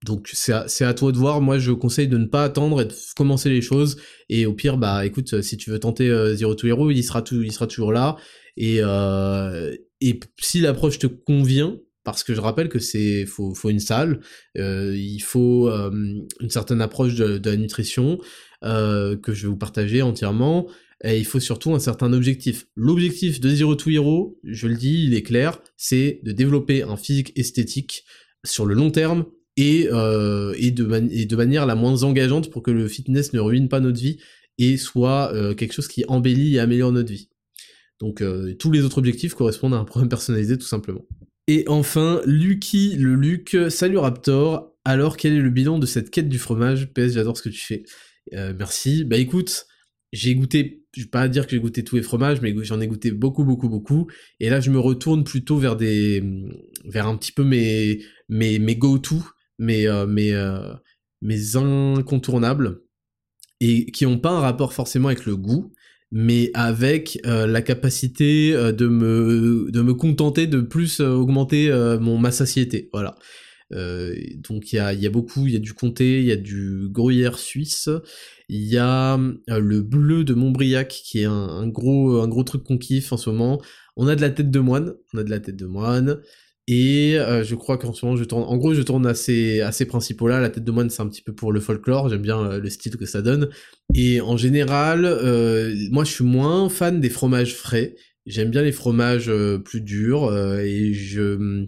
Donc c'est à, à toi de voir. Moi, je conseille de ne pas attendre et de commencer les choses. Et au pire, bah écoute, si tu veux tenter Zero to Hero, il sera tout, il sera toujours là. Et et si l'approche te convient, parce que je rappelle que c'est faut, faut une salle, euh, il faut euh, une certaine approche de, la nutrition euh, que je vais vous partager entièrement, et il faut surtout un certain objectif. L'objectif de Zero to Hero, je le dis, il est clair, c'est de développer un physique esthétique sur le long terme et, et, de, et de manière la moins engageante pour que le fitness ne ruine pas notre vie et soit quelque chose qui embellit et améliore notre vie. Donc tous les autres objectifs correspondent à un programme personnalisé tout simplement. Et enfin, Lucky le Luc, salut Raptor, alors quel est le bilan de cette quête du fromage? PS, j'adore ce que tu fais. Euh, merci. Bah écoute, j'ai goûté, je vais pas dire que j'ai goûté tous les fromages, mais j'en ai goûté beaucoup, beaucoup, beaucoup. Et là, je me retourne plutôt vers des, vers un petit peu mes, go-to, mes, euh, euh, mes incontournables, et qui ont pas un rapport forcément avec le goût, mais avec euh, la capacité euh, de me de me contenter de plus euh, augmenter mon ma satiété. Voilà. Donc il y a, y a beaucoup. Il y a du comté il y a du gruyère suisse. Il y a le bleu de Montbriac qui est un, un, gros un gros truc qu'on kiffe en ce moment. On a de la tête de moine. On a de la tête de moine et euh, je crois qu'en ce moment, je tourne. En gros, je tourne à ces, principaux là. La tête de moine, c'est un petit peu pour le folklore. J'aime bien euh, le style que ça donne. Et en général, euh, moi, je suis moins fan des fromages frais. J'aime bien les fromages plus durs. et je.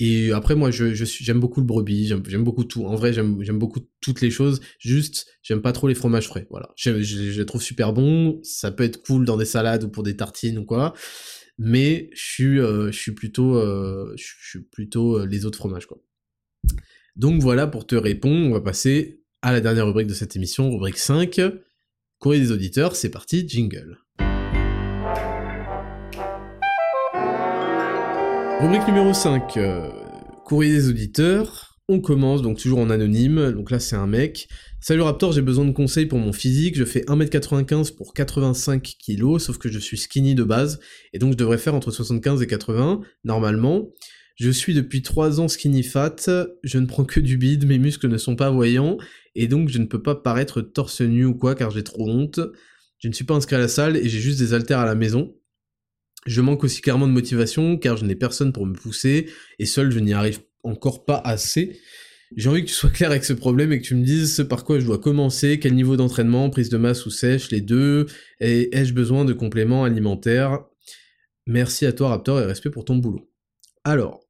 Et après, moi, je, je j'aime beaucoup le brebis, j'aime, beaucoup tout. En vrai, j'aime, j'aime beaucoup toutes les choses. Juste, j'aime pas trop les fromages frais. Voilà. Je, je les trouve super bons. Ça peut être cool dans des salades ou pour des tartines ou quoi mais je suis, euh, plutôt, euh, plutôt euh, les autres fromages quoi. Donc voilà pour te répondre, on va passer à la dernière rubrique de cette émission, rubrique 5, courrier des auditeurs, c'est parti, jingle. Rubrique numéro 5, courrier des auditeurs. On commence donc toujours en anonyme, donc là c'est un mec. Salut Raptor, j'ai besoin de conseils pour mon physique, je fais 1m95 pour 85 kg, sauf que je suis skinny de base, et donc je devrais faire entre 75 et 80, normalement. Je suis depuis 3 ans skinny fat, je ne prends que du bide, mes muscles ne sont pas voyants, et donc je ne peux pas paraître torse nu ou quoi car j'ai trop honte. Je ne suis pas inscrit à la salle et j'ai juste des haltères à la maison. Je manque aussi clairement de motivation car je n'ai personne pour me pousser, et seul je n'y arrive encore pas assez. J'ai envie que tu sois clair avec ce problème et que tu me dises par quoi je dois commencer, quel niveau d'entraînement, prise de masse ou sèche, les deux, et ai-je besoin de compléments alimentaires? Merci à toi Raptor et respect pour ton boulot. Alors,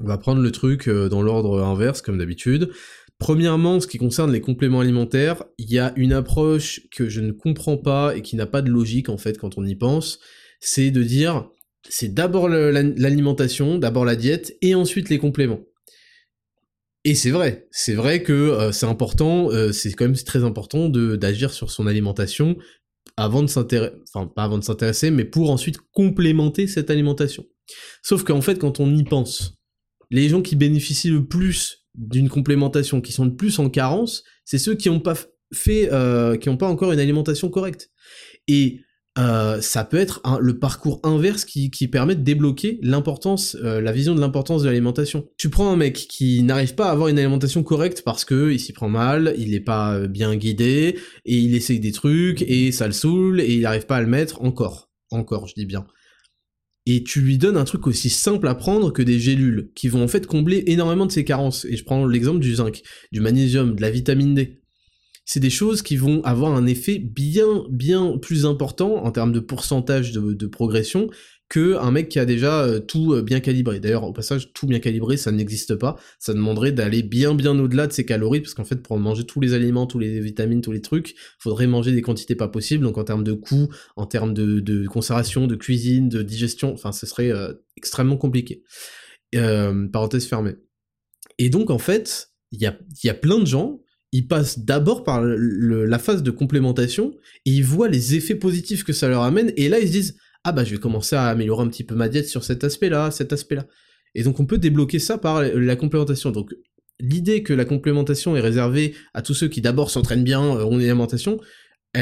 on va prendre le truc euh, dans l'ordre inverse comme d'habitude. Premièrement, ce qui concerne les compléments alimentaires, il y a une approche que je ne comprends pas et qui n'a pas de logique en fait quand on y pense, c'est de dire c'est d'abord l'alimentation, d'abord la diète, et ensuite les compléments. Et c'est vrai, c'est vrai que euh, c'est important, euh, c'est quand même très important d'agir sur son alimentation avant de s'intéresser, enfin pas avant de s'intéresser, mais pour ensuite complémenter cette alimentation. Sauf qu'en fait, quand on y pense, les gens qui bénéficient le plus d'une complémentation, qui sont le plus en carence, c'est ceux qui n'ont pas fait, euh, qui n'ont pas encore une alimentation correcte. Et euh, ça peut être le parcours inverse qui, permet de débloquer l'importance, euh, la vision de l'importance de l'alimentation. Tu prends un mec qui n'arrive pas à avoir une alimentation correcte parce que il s'y prend mal, il n'est pas euh, bien guidé, et il essaye des trucs, et ça le saoule, et il n'arrive pas à le mettre encore. Encore, je dis bien. Et tu lui donnes un truc aussi simple à prendre que des gélules, qui vont en fait combler énormément de ses carences. Et je prends l'exemple du zinc, du magnésium, de la vitamine D c'est des choses qui vont avoir un effet bien, bien plus important en termes de pourcentage de, progression que un mec qui a déjà euh, tout euh, bien calibré. D'ailleurs, au passage, tout bien calibré, ça n'existe pas. Ça demanderait d'aller bien, bien au-delà de ses calories, parce qu'en fait, pour manger tous les aliments, tous les vitamines, tous les trucs, faudrait manger des quantités pas possibles. Donc, en termes de coût, en termes de, conservation, de cuisine, de digestion, enfin, ce serait euh, extrêmement compliqué. parenthèse fermée. Et donc, en fait, il y a, y a plein de gens ils passent d'abord par la phase de complémentation et ils voient les effets positifs que ça leur amène et là ils se disent ah bah je vais commencer à améliorer un petit peu ma diète sur cet aspect-là, cet aspect-là. Et donc on peut débloquer ça par la complémentation. Donc l'idée que la complémentation est réservée à tous ceux qui d'abord s'entraînent bien euh, en alimentation,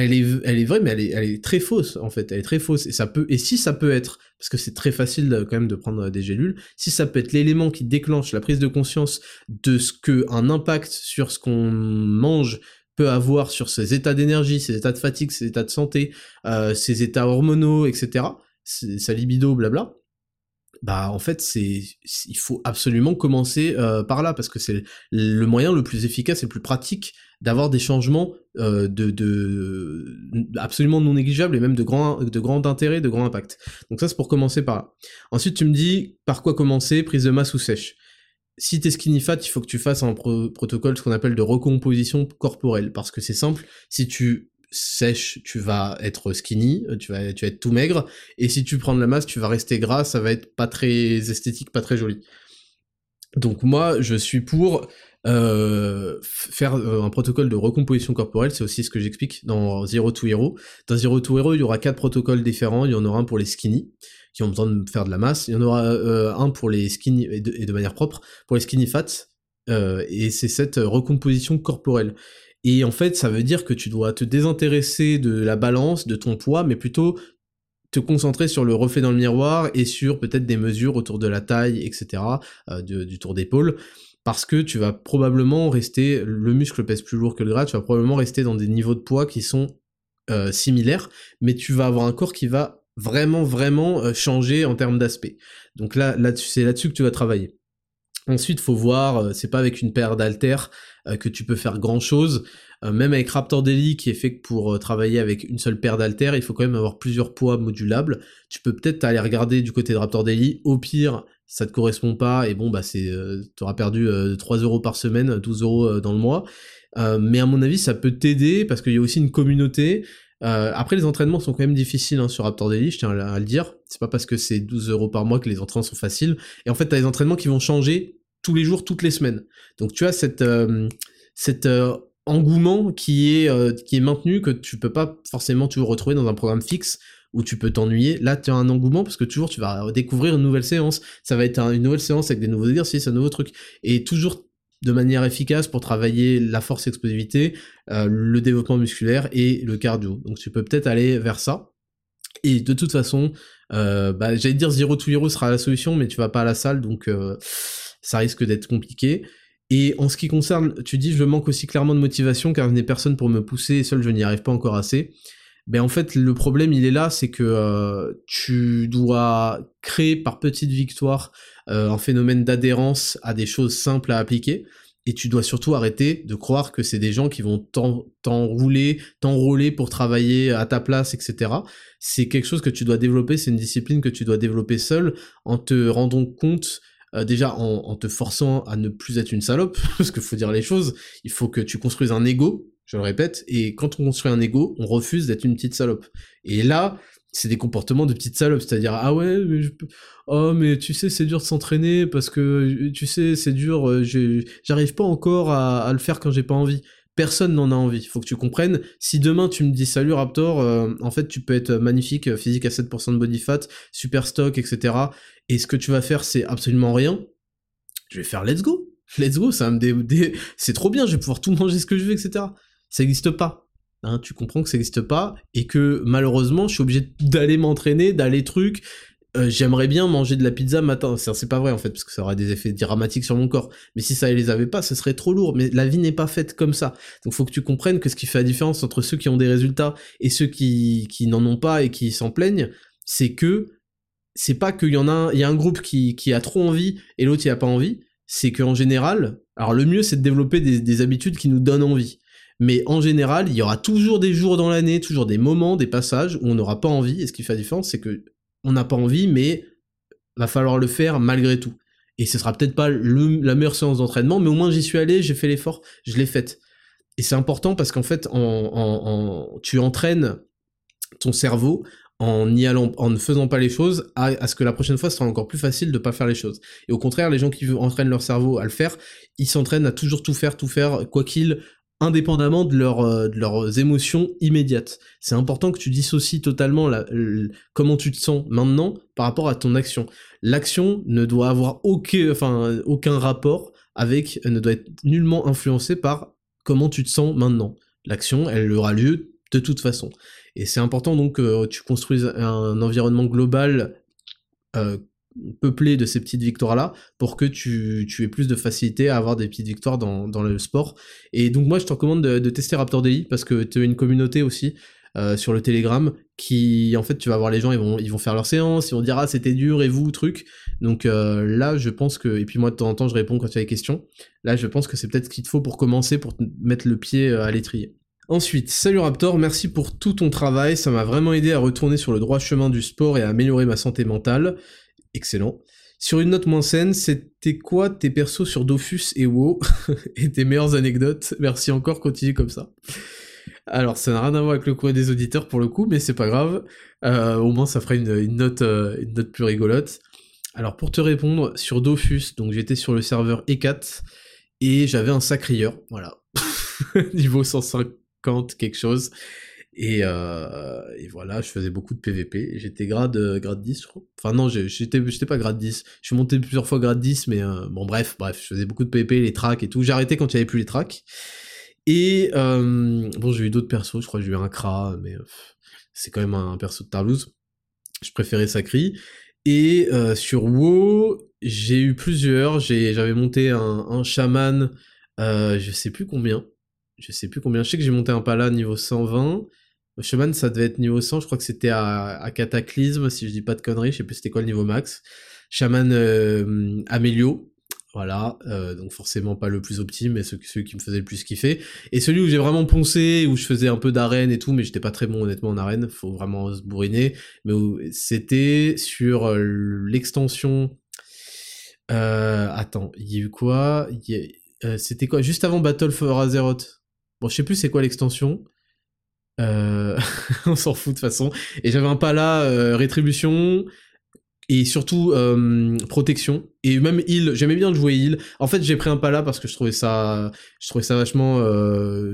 elle est, vraie, mais elle est, très fausse en fait. Elle est très fausse et si ça peut être parce que c'est très facile quand même de prendre des gélules, si ça peut être l'élément qui déclenche la prise de conscience de ce que un impact sur ce qu'on mange peut avoir sur ses états d'énergie, ses états de fatigue, ses états de santé, euh, ses états hormonaux, etc., sa libido, blabla, bah en fait c'est il faut absolument commencer euh, par là parce que c'est le moyen le plus efficace et le plus pratique d'avoir des changements euh, de, de, absolument non négligeables et même de grand de grand intérêt, de grand impact. Donc ça c'est pour commencer par là. Ensuite tu me dis par quoi commencer, prise de masse ou sèche? Si t'es skinny fat, il faut que tu fasses un protocole ce qu'on appelle de recomposition corporelle parce que c'est simple. Si tu sèche, tu vas être skinny, euh, tu vas, tu vas être tout maigre, et si tu prends de la masse, tu vas rester gras, ça va être pas très esthétique, pas très joli. Donc moi, je suis pour euh, faire euh, un protocole de recomposition corporelle, c'est aussi ce que j'explique dans Zero to Hero. Dans Zero to Hero, il y aura quatre protocoles différents, il y en aura un pour les skinny, qui ont besoin de faire de la masse, il y en aura un pour les skinny, et de, manière propre, pour les skinny fats, et c'est cette recomposition corporelle. Et en fait, ça veut dire que tu dois te désintéresser de la balance, de ton poids, mais plutôt te concentrer sur le reflet dans le miroir et sur peut-être des mesures autour de la taille, etc., euh, du tour d'épaule, parce que tu vas probablement rester, le muscle pèse plus lourd que le gras, tu vas probablement rester dans des niveaux de poids qui sont euh, similaires, mais tu vas avoir un corps qui va vraiment, vraiment euh, changer en termes d'aspect. Donc là, là c'est là-dessus que tu vas travailler. Ensuite, faut voir, c'est pas avec une paire d'haltères euh, que tu peux faire grand chose. Euh, même avec Raptor Daily qui est fait pour euh, travailler avec une seule paire d'haltères, il faut quand même avoir plusieurs poids modulables. Tu peux peut-être aller regarder du côté de Raptor Daily. Au pire, ça te correspond pas et bon bah c'est t'auras perdu 3 euros par semaine, 12 euros dans le mois. mais à mon avis, ça peut t'aider parce qu'il y a aussi une communauté. Après, les entraînements sont quand même difficiles hein, sur Raptor Daily, je tiens à, le dire. C'est pas parce que c'est 12 euros par mois que les entraînements sont faciles. Et en fait, t'as des entraînements qui vont changer tous les jours, toutes les semaines. Donc tu as cette, euh, euh, engouement qui est, euh, qui est maintenu, que tu peux pas forcément toujours retrouver dans un programme fixe où tu peux t'ennuyer. Là, tu as un engouement parce que toujours tu vas découvrir une nouvelle séance. Ça va être une nouvelle séance avec des nouveaux exercices, un nouveau truc. Et toujours de manière efficace pour travailler la force explosivité, le développement musculaire et le cardio. Donc tu peux peut-être aller vers ça. Et de toute façon, bah, j'allais dire zero to hero sera la solution, mais tu vas pas à la salle, donc ça risque d'être compliqué. Et en ce qui concerne, tu dis je manque aussi clairement de motivation car je n'ai personne pour me pousser, seul je n'y arrive pas encore assez. Ben en fait le problème il est là, c'est que euh, tu dois créer par petites victoires euh, un phénomène d'adhérence à des choses simples à appliquer. Et tu dois surtout arrêter de croire que c'est des gens qui vont t'enrouler, t'enrôler pour travailler à ta place, etc. C'est quelque chose que tu dois développer, c'est une discipline que tu dois développer seul en te rendant compte euh, déjà en, te forçant à ne plus être une salope, parce qu'il faut dire les choses, il faut que tu construises un ego, je le répète, et quand on construit un ego, on refuse d'être une petite salope. Et là, c'est des comportements de petites salopes, c'est-à-dire ah ouais, mais oh mais tu sais c'est dur de s'entraîner parce que tu sais c'est dur, euh, j'arrive pas encore à, le faire quand j'ai pas envie. Personne n'en a envie. Faut que tu comprennes. Si demain tu me dis salut Raptor, euh, en fait tu peux être magnifique, euh, physique à 7% de body fat, super stock, etc. Et ce que tu vas faire c'est absolument rien. Je vais faire let's go, let's go, ça me dé... c'est trop bien, je vais pouvoir tout manger ce que je veux, etc. Ça n'existe pas Hein, tu comprends que ça n'existe pas et que malheureusement je suis obligé d'aller m'entraîner, d'aller truc. Euh, j'aimerais bien manger de la pizza matin. C'est pas vrai en fait parce que ça aurait des effets dramatiques sur mon corps. Mais si ça les avait pas, ce serait trop lourd. Mais la vie n'est pas faite comme ça. Donc faut que tu comprennes que ce qui fait la différence entre ceux qui ont des résultats et ceux qui, n'en ont pas et qui s'en plaignent, c'est que c'est pas qu'il y en a un, y a un groupe qui, qui a trop envie et l'autre il a pas envie. C'est qu'en général, alors le mieux c'est de développer des, des habitudes qui nous donnent envie mais en général, il y aura toujours des jours dans l'année, toujours des moments, des passages où on n'aura pas envie, et ce qui fait la différence, c'est que on n'a pas envie, mais va falloir le faire malgré tout. Et ce sera peut-être pas la meilleure séance d'entraînement, mais au moins j'y suis allé, j'ai fait l'effort, je l'ai faite. Et c'est important parce qu'en fait, en, tu entraînes ton cerveau en y allant, en ne faisant pas les choses, à, ce que la prochaine fois ce sera encore plus facile de pas faire les choses. Et au contraire, les gens qui entraînent leur cerveau à le faire, ils s'entraînent à toujours tout faire, tout faire, quoi qu'il, indépendamment de, euh, de leurs émotions immédiates. C'est important que tu dissocies totalement la, comment tu te sens maintenant par rapport à ton action. L'action ne doit avoir aucun, enfin, aucun rapport avec, ne doit être nullement influencée par comment tu te sens maintenant. L'action, elle aura lieu de toute façon. Et c'est important donc que tu construises un environnement global euh, peuplé de ces petites victoires-là pour que tu, tu, aies plus de facilité à avoir des petites victoires dans, dans le sport. Et donc moi, je te recommande de, tester Raptor Daily parce que tu as une communauté aussi euh, sur le Telegram qui, en fait, tu vas voir les gens, ils vont, ils vont faire leur séance, ils vont dire ah c'était dur et vous truc. Donc euh, là, je pense que et puis moi de temps en temps, je réponds quand tu as des questions. Là, je pense que c'est peut-être ce qu'il te faut pour commencer, pour te mettre le pied euh, à l'étrier. Ensuite, salut Raptor, merci pour tout ton travail, ça m'a vraiment aidé à retourner sur le droit chemin du sport et à améliorer ma santé mentale excellent. Sur une note moins saine, c'était quoi tes persos sur Dofus et WoW et tes meilleures anecdotes? Merci encore, continue comme ça. Alors, ça n'a rien à voir avec le courrier des auditeurs pour le coup, mais c'est pas grave. Euh, au moins, ça fera une, note, euh, une note plus rigolote. Alors, pour te répondre, sur Dofus, donc j'étais sur le serveur E4 et j'avais un sacrieur, voilà. Niveau 150, quelque chose. Euh, et, voilà, je faisais beaucoup de PVP. J'étais grade, euh, grade 10, je crois. Enfin, non, j'étais, pas grade 10. Je suis monté plusieurs fois grade 10, mais euh, bon, bref, bref, je faisais beaucoup de PVP, les tracks et tout. J'ai arrêté quand il n'y avait plus les tracks. Et bon, j'ai eu d'autres persos, je crois que j'ai eu un Kra, mais c'est quand même un, perso de Tarlouse. Je préférais Sacri. Et sur WoW, j'ai eu plusieurs. J'avais monté un, un chaman, je sais plus combien. Je sais plus combien. Je sais que j'ai monté un pala niveau 120. Shaman, ça devait être niveau 100, je crois que c'était à, Cataclysme, si je dis pas de conneries, je sais plus c'était quoi le niveau max. Shaman euh, Amélio, voilà, euh, donc forcément pas le plus optime, mais celui, qui me faisait le plus kiffer. Et celui où j'ai vraiment poncé, où je faisais un peu d'arène et tout, mais j'étais pas très bon honnêtement en arène, faut vraiment se bourriner. Mais c'était sur euh, l'extension... Euh, attends, il y a eu quoi? C'était quoi? Juste avant Battle for Azeroth. Bon, je sais plus c'est quoi l'extension. Euh, on s'en fout de toute façon. Et j'avais un pala euh, rétribution et surtout euh, protection et même heal. J'aimais bien jouer heal. En fait, j'ai pris un pala parce que je trouvais ça, je trouvais ça vachement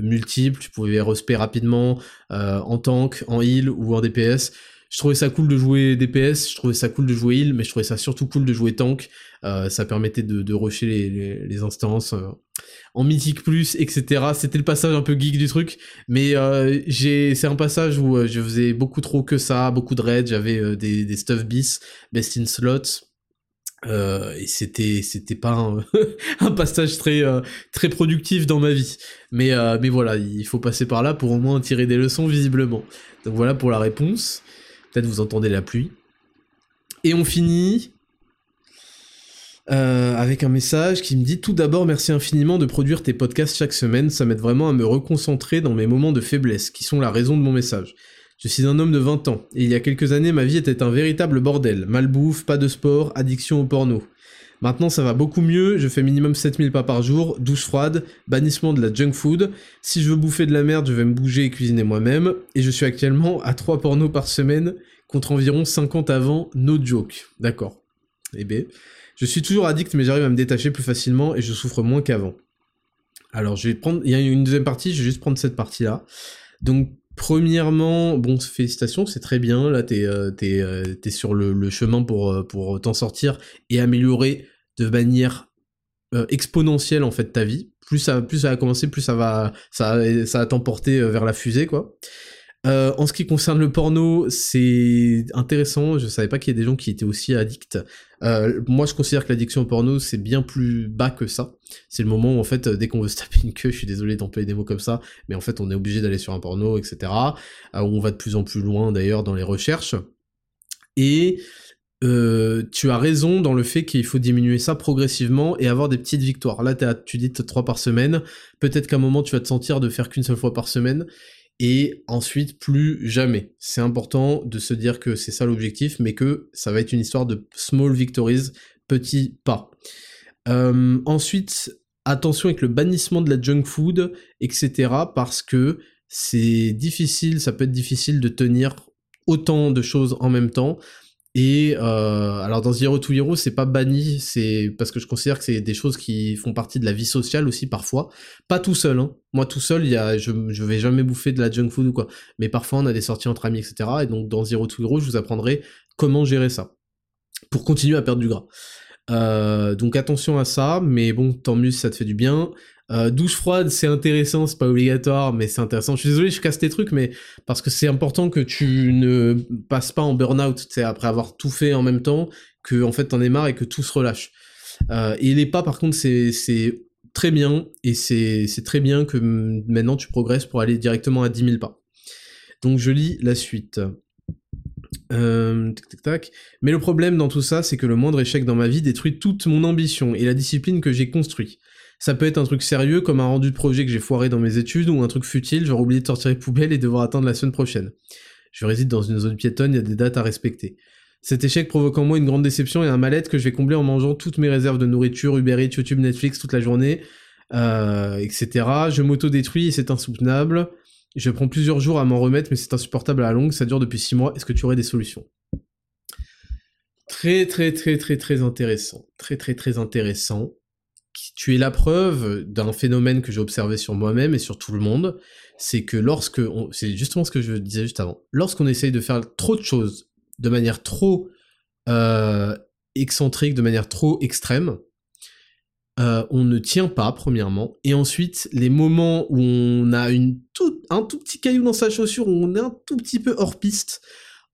multiple. Tu pouvais respect rapidement en tank, en heal ou en DPS je trouvais ça cool de jouer DPS, je trouvais ça cool de jouer heal, mais je trouvais ça surtout cool de jouer tank. Euh, ça permettait de, rusher les, instances euh, en mythique plus, etc. C'était le passage un peu geek du truc, mais euh, j'ai, c'est un passage où je faisais beaucoup trop que ça, beaucoup de raids, j'avais des, stuff bis, best in slots. et c'était c'était pas un, un, passage très très productif dans ma vie mais mais voilà il faut passer par là pour au moins tirer des leçons visiblement donc voilà pour la réponse Peut-être vous entendez la pluie. Et on finit euh, avec un message qui me dit tout d'abord merci infiniment de produire tes podcasts chaque semaine, ça m'aide vraiment à me reconcentrer dans mes moments de faiblesse, qui sont la raison de mon message. Je suis un homme de 20 ans, et il y a quelques années ma vie était un véritable bordel, malbouffe, pas de sport, addiction au porno. Maintenant, ça va beaucoup mieux, je fais minimum 7000 pas par jour, douche froide, bannissement de la junk food. Si je veux bouffer de la merde, je vais me bouger et cuisiner moi-même. Et je suis actuellement à 3 pornos par semaine, contre environ 50 avant, no joke. D'accord. Eh ben, je suis toujours addict, mais j'arrive à me détacher plus facilement et je souffre moins qu'avant. Alors, je vais prendre, il y a une deuxième partie, je vais juste prendre cette partie-là. Donc, premièrement, bon, félicitations, c'est très bien. Là, t'es euh, euh, sur le, chemin pour, euh, pour t'en sortir et améliorer de manière exponentielle en fait ta vie. Plus ça, plus ça va commencer, plus ça va, ça, ça va t'emporter vers la fusée, quoi. Euh, en ce qui concerne le porno, c'est intéressant. Je savais pas qu'il y ait des gens qui étaient aussi addicts. Euh, moi, je considère que l'addiction au porno, c'est bien plus bas que ça. C'est le moment où, en fait, dès qu'on veut se taper une queue, je suis désolé d'employer des mots comme ça, mais en fait, on est obligé d'aller sur un porno, etc. Euh, on va de plus en plus loin, d'ailleurs, dans les recherches. Et tu as raison dans le fait qu'il faut diminuer ça progressivement et avoir des petites victoires. Là, tu dis trois par semaine. Peut-être qu'à un moment, tu vas te sentir de faire qu'une seule fois par semaine et ensuite plus jamais. C'est important de se dire que c'est ça l'objectif, mais que ça va être une histoire de small victories, petits pas. Euh, ensuite, attention avec le bannissement de la junk food, etc. Parce que c'est difficile, ça peut être difficile de tenir autant de choses en même temps. Et euh, alors dans Zero to Hero, c'est pas banni, c'est parce que je considère que c'est des choses qui font partie de la vie sociale aussi parfois. Pas tout seul, hein. Moi tout seul, y a, je, je vais jamais bouffer de la junk food ou quoi. Mais parfois on a des sorties entre amis, etc. Et donc dans Zero to Hero, je vous apprendrai comment gérer ça pour continuer à perdre du gras. Euh, donc attention à ça, mais bon, tant mieux si ça te fait du bien. Euh, douche froide, c'est intéressant, c'est pas obligatoire, mais c'est intéressant. Je suis désolé, je casse tes trucs, mais parce que c'est important que tu ne passes pas en burn-out, après avoir tout fait en même temps, que en fait t'en es marre et que tout se relâche. Euh, et les pas, par contre, c'est très bien, et c'est très bien que maintenant tu progresses pour aller directement à 10 000 pas. Donc je lis la suite. Euh, Mais le problème dans tout ça, c'est que le moindre échec dans ma vie détruit toute mon ambition et la discipline que j'ai construite. Ça peut être un truc sérieux comme un rendu de projet que j'ai foiré dans mes études ou un truc futile, genre oublier de sortir les poubelles et devoir attendre la semaine prochaine. Je réside dans une zone piétonne, il y a des dates à respecter. Cet échec provoque en moi une grande déception et un mal-être que je vais combler en mangeant toutes mes réserves de nourriture, Uber Eats, YouTube, Netflix toute la journée, euh, etc. Je m'auto-détruis et c'est insoutenable. Je prends plusieurs jours à m'en remettre, mais c'est insupportable à la longue, ça dure depuis six mois. Est-ce que tu aurais des solutions? Très très très très très intéressant. Très très très intéressant tu es la preuve d'un phénomène que j'ai observé sur moi-même et sur tout le monde, c'est que lorsque, c'est justement ce que je disais juste avant, lorsqu'on essaye de faire trop de choses de manière trop euh, excentrique, de manière trop extrême, euh, on ne tient pas, premièrement, et ensuite, les moments où on a un tout petit caillou dans sa chaussure, où on est un tout petit peu hors piste,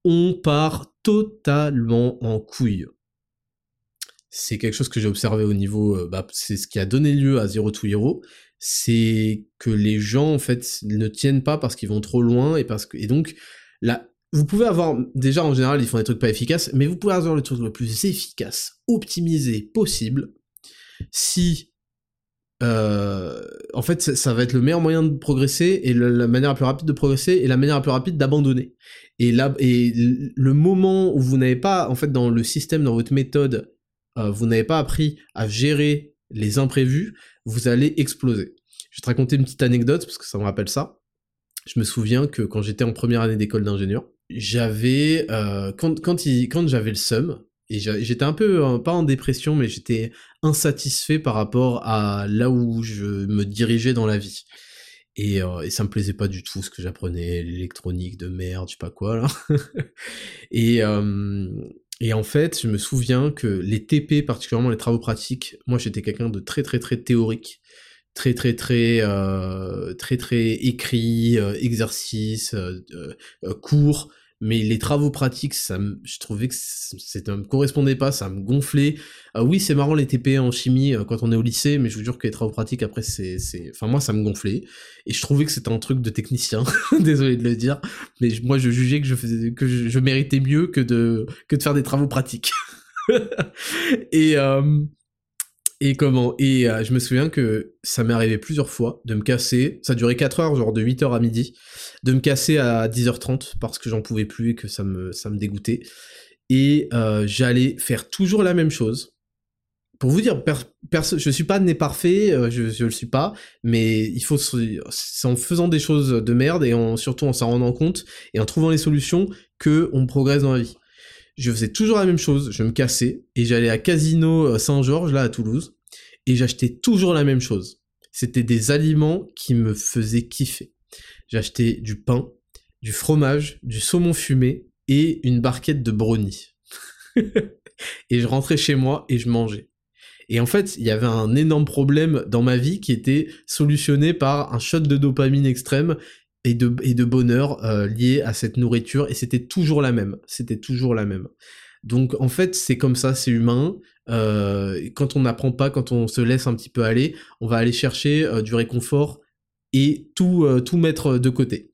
on part totalement en couille c'est quelque chose que j'ai observé au niveau, euh, bah, c'est ce qui a donné lieu à Zero to Hero, c'est que les gens en fait ne tiennent pas parce qu'ils vont trop loin et parce que et donc là, vous pouvez avoir déjà en général ils font des trucs pas efficaces, mais vous pouvez avoir le truc le plus efficace, optimisé possible si euh, en fait, ça, va être le meilleur moyen de progresser et la manière la plus rapide de progresser et la manière la plus rapide d'abandonner. Et là, et le moment où vous n'avez pas, en fait, dans le système, dans votre méthode, euh, vous n'avez pas appris à gérer les imprévus, vous allez exploser. Je vais te raconter une petite anecdote parce que ça me rappelle ça. Je me souviens que quand j'étais en première année d'école d'ingénieur, j'avais euh, quand quand, j'avais le seum et j'étais un peu euh, pas en dépression mais j'étais insatisfait par rapport à là où je me dirigeais dans la vie. Et, ça me plaisait pas du tout ce que j'apprenais, l'électronique de merde, je sais pas quoi là. et en fait, je me souviens que les TP, particulièrement les travaux pratiques, moi j'étais quelqu'un de très très très théorique, très très très euh, très très écrit, euh, exercice, euh, cours mais les travaux pratiques, ça je trouvais que ça me correspondait pas, ça me gonflait. Ah oui, c'est marrant les TP en chimie euh, quand on est au lycée, mais je vous jure que les travaux pratiques après c'est, enfin moi ça me gonflait et je trouvais que c'était un truc de technicien. Désolé de le dire, mais moi je jugeais que je faisais, que je, méritais mieux que de que de faire des travaux pratiques. et euh, et comment Et euh, je me souviens que ça m'est arrivé plusieurs fois de me casser, ça durait 4 heures, genre de 8h à midi, de me casser à 10h30 parce que j'en pouvais plus et que ça me, ça me dégoûtait. Et euh, j'allais faire toujours la même chose, pour vous dire, je je suis pas né parfait, euh, je, je le suis pas, mais il faut, c'est en faisant des choses de merde et en, surtout en s'en rendant compte et en trouvant les solutions que on progresse dans la vie. Je faisais toujours la même chose, je me cassais et j'allais à Casino euh, Saint-Georges là à Toulouse et j'achetais toujours la même chose. C'était des aliments qui me faisaient kiffer. J'achetais du pain, du fromage, du saumon fumé et une barquette de brownie. et je rentrais chez moi et je mangeais. Et en fait, il y avait un énorme problème dans ma vie qui était solutionné par un shot de dopamine extrême et de, et de bonheur euh, lié à cette nourriture, et c'était toujours la même. C'était toujours la même. Donc en fait, c'est comme ça, c'est humain. Euh, quand on n'apprend pas, quand on se laisse un petit peu aller, on va aller chercher euh, du réconfort et tout, tout mettre de côté.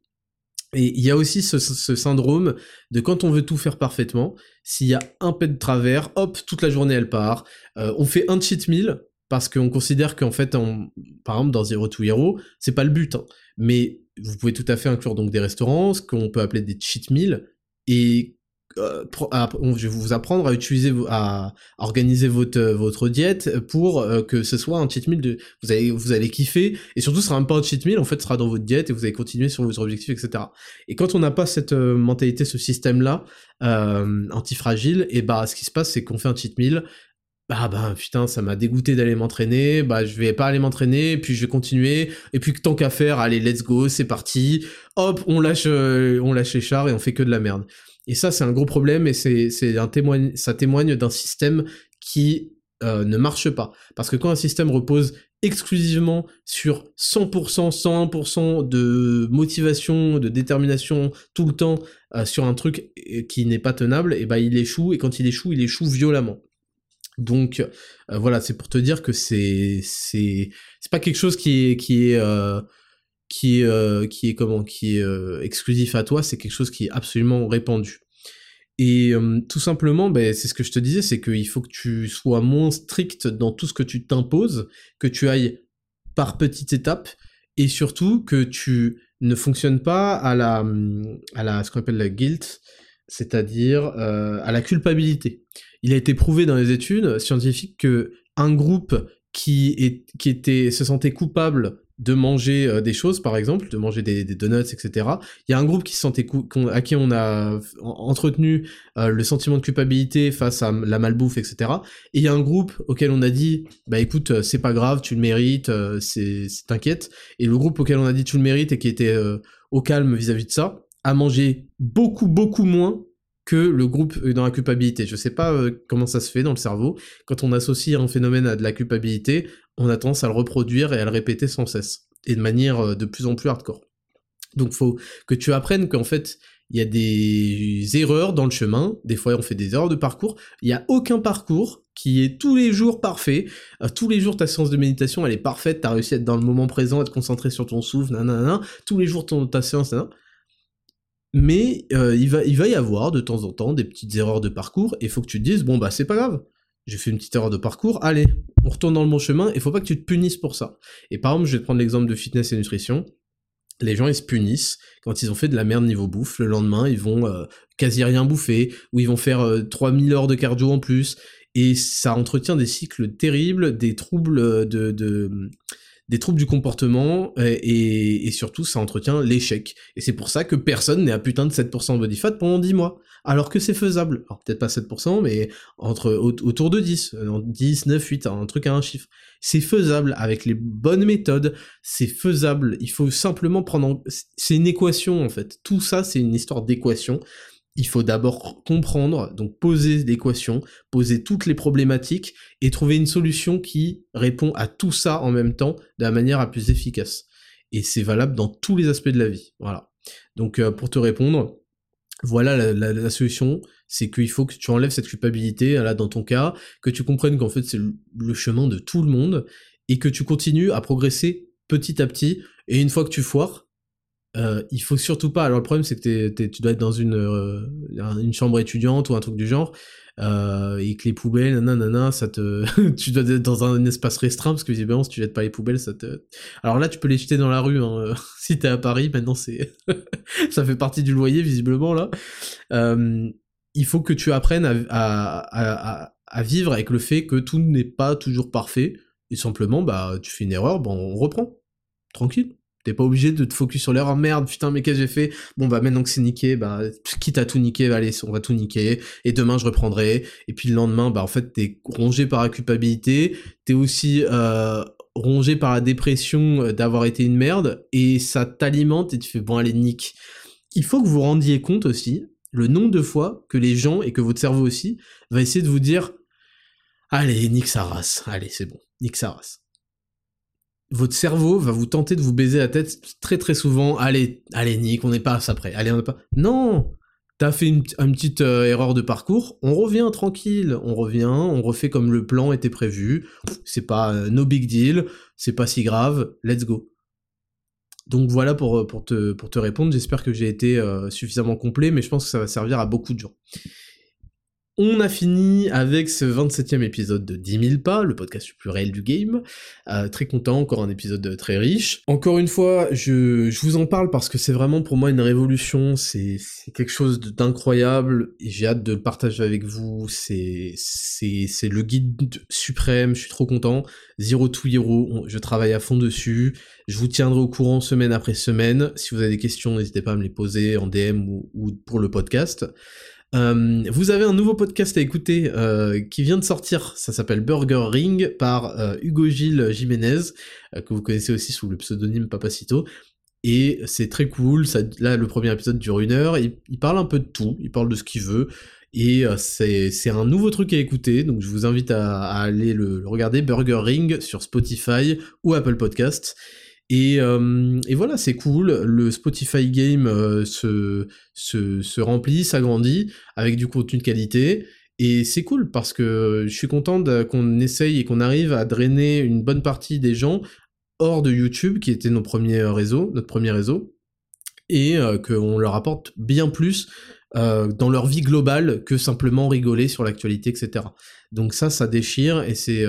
Et il y a aussi ce, syndrome de quand on veut tout faire parfaitement, s'il y a un pet de travers, hop, toute la journée elle part. On fait un cheat meal parce qu'on considère qu'en fait, par exemple dans Zero to Hero, c'est pas le but. Hein. mais vous pouvez tout à fait inclure donc des restaurants, ce qu'on peut appeler des cheat meals, et euh, je vais vous apprendre à utiliser, à, organiser votre votre diète pour euh, que ce soit un cheat meal de, vous allez vous allez kiffer et surtout ce sera même pas un cheat meal en fait ce sera dans votre diète et vous allez continuer sur vos objectifs etc. Et quand on n'a pas cette euh, mentalité, ce système là euh, antifragile, et bah ce qui se passe c'est qu'on fait un cheat meal, bah bah putain ça m'a dégoûté d'aller m'entraîner bah je vais pas aller m'entraîner puis je vais continuer et puis tant qu'à faire allez let's go c'est parti hop on lâche on lâche les chars et on fait que de la merde et ça, c'est un gros problème et c'est un témoigne, ça témoigne d'un système qui euh, ne marche pas. Parce que quand un système repose exclusivement sur 100%, 101% de motivation, de détermination tout le temps euh, sur un truc euh, qui n'est pas tenable, et ben il échoue et quand il échoue, il échoue violemment. Donc voilà, c'est pour te dire que c'est c'est c'est pas quelque chose qui est qui est qui est, euh, qui est comment qui euh, exclusif à toi, c'est quelque chose qui est absolument répandu. Et euh, tout simplement, ben, c'est ce que je te disais, c'est qu'il faut que tu sois moins strict dans tout ce que tu t'imposes, que tu ailles par petites étapes, et surtout que tu ne fonctionnes pas à la, à la ce qu'on appelle la guilt, c'est-à-dire à la culpabilité. Il a été prouvé dans les études scientifiques que un groupe qui, se sentait coupable de manger euh, des choses, par exemple, de manger des, donuts, etc. Il y a un groupe qui se sentait à qui on a entretenu euh, le sentiment de culpabilité face à la malbouffe, etc. Et il y a un groupe auquel on a dit, bah écoute, euh, c'est pas grave, tu le mérites, c'est t'inquiète. Et le groupe auquel on a dit tu le mérites et qui était au calme vis à -vis de ça, a mangé beaucoup, beaucoup moins que le groupe dans la culpabilité. Je sais pas comment ça se fait dans le cerveau. Quand on associe un phénomène à de la culpabilité, on a tendance à le reproduire et à le répéter sans cesse, et de manière euh, de plus en plus hardcore. Donc faut que tu apprennes qu'en fait, il y a des erreurs dans le chemin, des fois on fait des erreurs de parcours, il n'y a aucun parcours qui est tous les jours parfait, euh, tous les jours ta séance de méditation elle est parfaite, t'as réussi à être dans le moment présent, à te concentrer sur ton souffle, nanana, tous les jours ton, ta séance. Mais euh, il, va, y avoir de temps en temps des petites erreurs de parcours, et il faut que tu te dises, bon bah c'est pas grave, j'ai fait une petite erreur de parcours, allez, on retourne dans le bon chemin, il faut pas que tu te punisses pour ça. Et par exemple, je vais te prendre l'exemple de fitness et nutrition. Les gens, ils se punissent quand ils ont fait de la merde niveau bouffe. Le lendemain, ils vont euh, quasi rien bouffer, ou ils vont faire 3000 euh, heures de cardio en plus. Et ça entretient des cycles terribles, des troubles de, de des troubles du comportement et, et surtout ça entretient l'échec. Et c'est pour ça que personne n'est à putain de 7% de body fat pendant 10 mois alors que c'est faisable. Alors peut-être pas 7%, mais entre autour de 10, 10, 9, 8, un truc à un chiffre. C'est faisable avec les bonnes méthodes, c'est faisable. Il faut simplement prendre c'est une équation en fait. Tout ça c'est une histoire d'équation. Il faut d'abord comprendre, donc poser l'équation, poser toutes les problématiques et trouver une solution qui répond à tout ça en même temps de la manière la plus efficace. Et c'est valable dans tous les aspects de la vie. Voilà. Donc euh, pour te répondre, voilà la, solution, c'est qu'il faut que tu enlèves cette culpabilité, là dans ton cas, que tu comprennes qu'en fait c'est le, chemin de tout le monde, et que tu continues à progresser petit à petit, et une fois que tu foires, euh, il faut surtout pas, alors le problème c'est que tu dois être dans une, euh, une chambre étudiante ou un truc du genre, euh, et que les poubelles, nanana, ça te, tu dois être dans un, espace restreint parce que visiblement si tu jettes pas les poubelles, ça te. Alors là, tu peux les jeter dans la rue. Hein. si t'es à Paris, maintenant c'est, ça fait partie du loyer visiblement là. Euh, il faut que tu apprennes à, vivre avec le fait que tout n'est pas toujours parfait, et simplement, bah, tu fais une erreur, bon, on reprend. Tranquille. T'es pas obligé de te focus sur l'erreur. Merde, putain, mais qu'est-ce que j'ai fait? Bon, bah, maintenant que c'est niqué, bah, quitte à tout niquer, bah, allez, on va tout niquer. Et demain, je reprendrai. Et puis le lendemain, bah, en fait, t'es rongé par la culpabilité. T'es aussi euh, rongé par la dépression euh, d'avoir été une merde. Et ça t'alimente et tu fais, bon, allez, nique. Il faut que vous rendiez compte aussi le nombre de fois que les gens, et que votre cerveau aussi, va essayer de vous dire, allez, nique sa race. Allez, c'est bon. Nique sa race votre cerveau va vous tenter de vous baiser la tête très très souvent. Allez, allez, Nick, on n'est pas à ça près. Allez, on n'est pas. Non T'as fait une, petite euh, erreur de parcours, on revient tranquille, on revient, on refait comme le plan était prévu, c'est pas euh, no big deal, c'est pas si grave, let's go. Donc voilà pour, euh, te répondre, j'espère que j'ai été suffisamment complet, mais je pense que ça va servir à beaucoup de gens. On a fini avec ce 27e épisode de 10 000 pas, le podcast le plus réel du game. Euh, très content, encore un épisode très riche. Encore une fois, je, je vous en parle parce que c'est vraiment pour moi une révolution, c'est quelque chose d'incroyable et j'ai hâte de le partager avec vous. C'est le guide suprême, je suis trop content. Zero to Hero, je travaille à fond dessus. Je vous tiendrai au courant semaine après semaine. Si vous avez des questions, n'hésitez pas à me les poser en DM ou, ou pour le podcast. Euh, vous avez un nouveau podcast à écouter euh, qui vient de sortir, ça s'appelle Burger Ring par euh, Hugo Gilles Jiménez, que vous connaissez aussi sous le pseudonyme Papacito. Et c'est très cool, là le premier épisode dure une heure, il, parle un peu de tout, il parle de ce qu'il veut, et c'est un nouveau truc à écouter, donc je vous invite à, aller le, le, regarder, Burger Ring sur Spotify ou Apple Podcasts. Et, euh, et, voilà, c'est cool. Le Spotify Game euh, se, remplit, s'agrandit avec du contenu de qualité. Et c'est cool parce que je suis content qu'on essaye et qu'on arrive à drainer une bonne partie des gens hors de YouTube, qui était nos premiers réseaux, notre premier réseau, et euh, qu'on leur apporte bien plus dans leur vie globale que simplement rigoler sur l'actualité, etc. Donc ça, ça déchire et c'est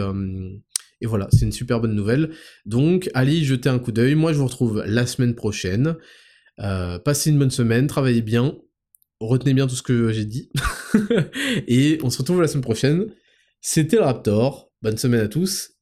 et voilà, c'est une super bonne nouvelle. Donc, allez jeter un coup d'œil. Moi, je vous retrouve la semaine prochaine. Euh, passez une bonne semaine, travaillez bien, retenez bien tout ce que j'ai dit. et on se retrouve la semaine prochaine. C'était le Raptor. Bonne semaine à tous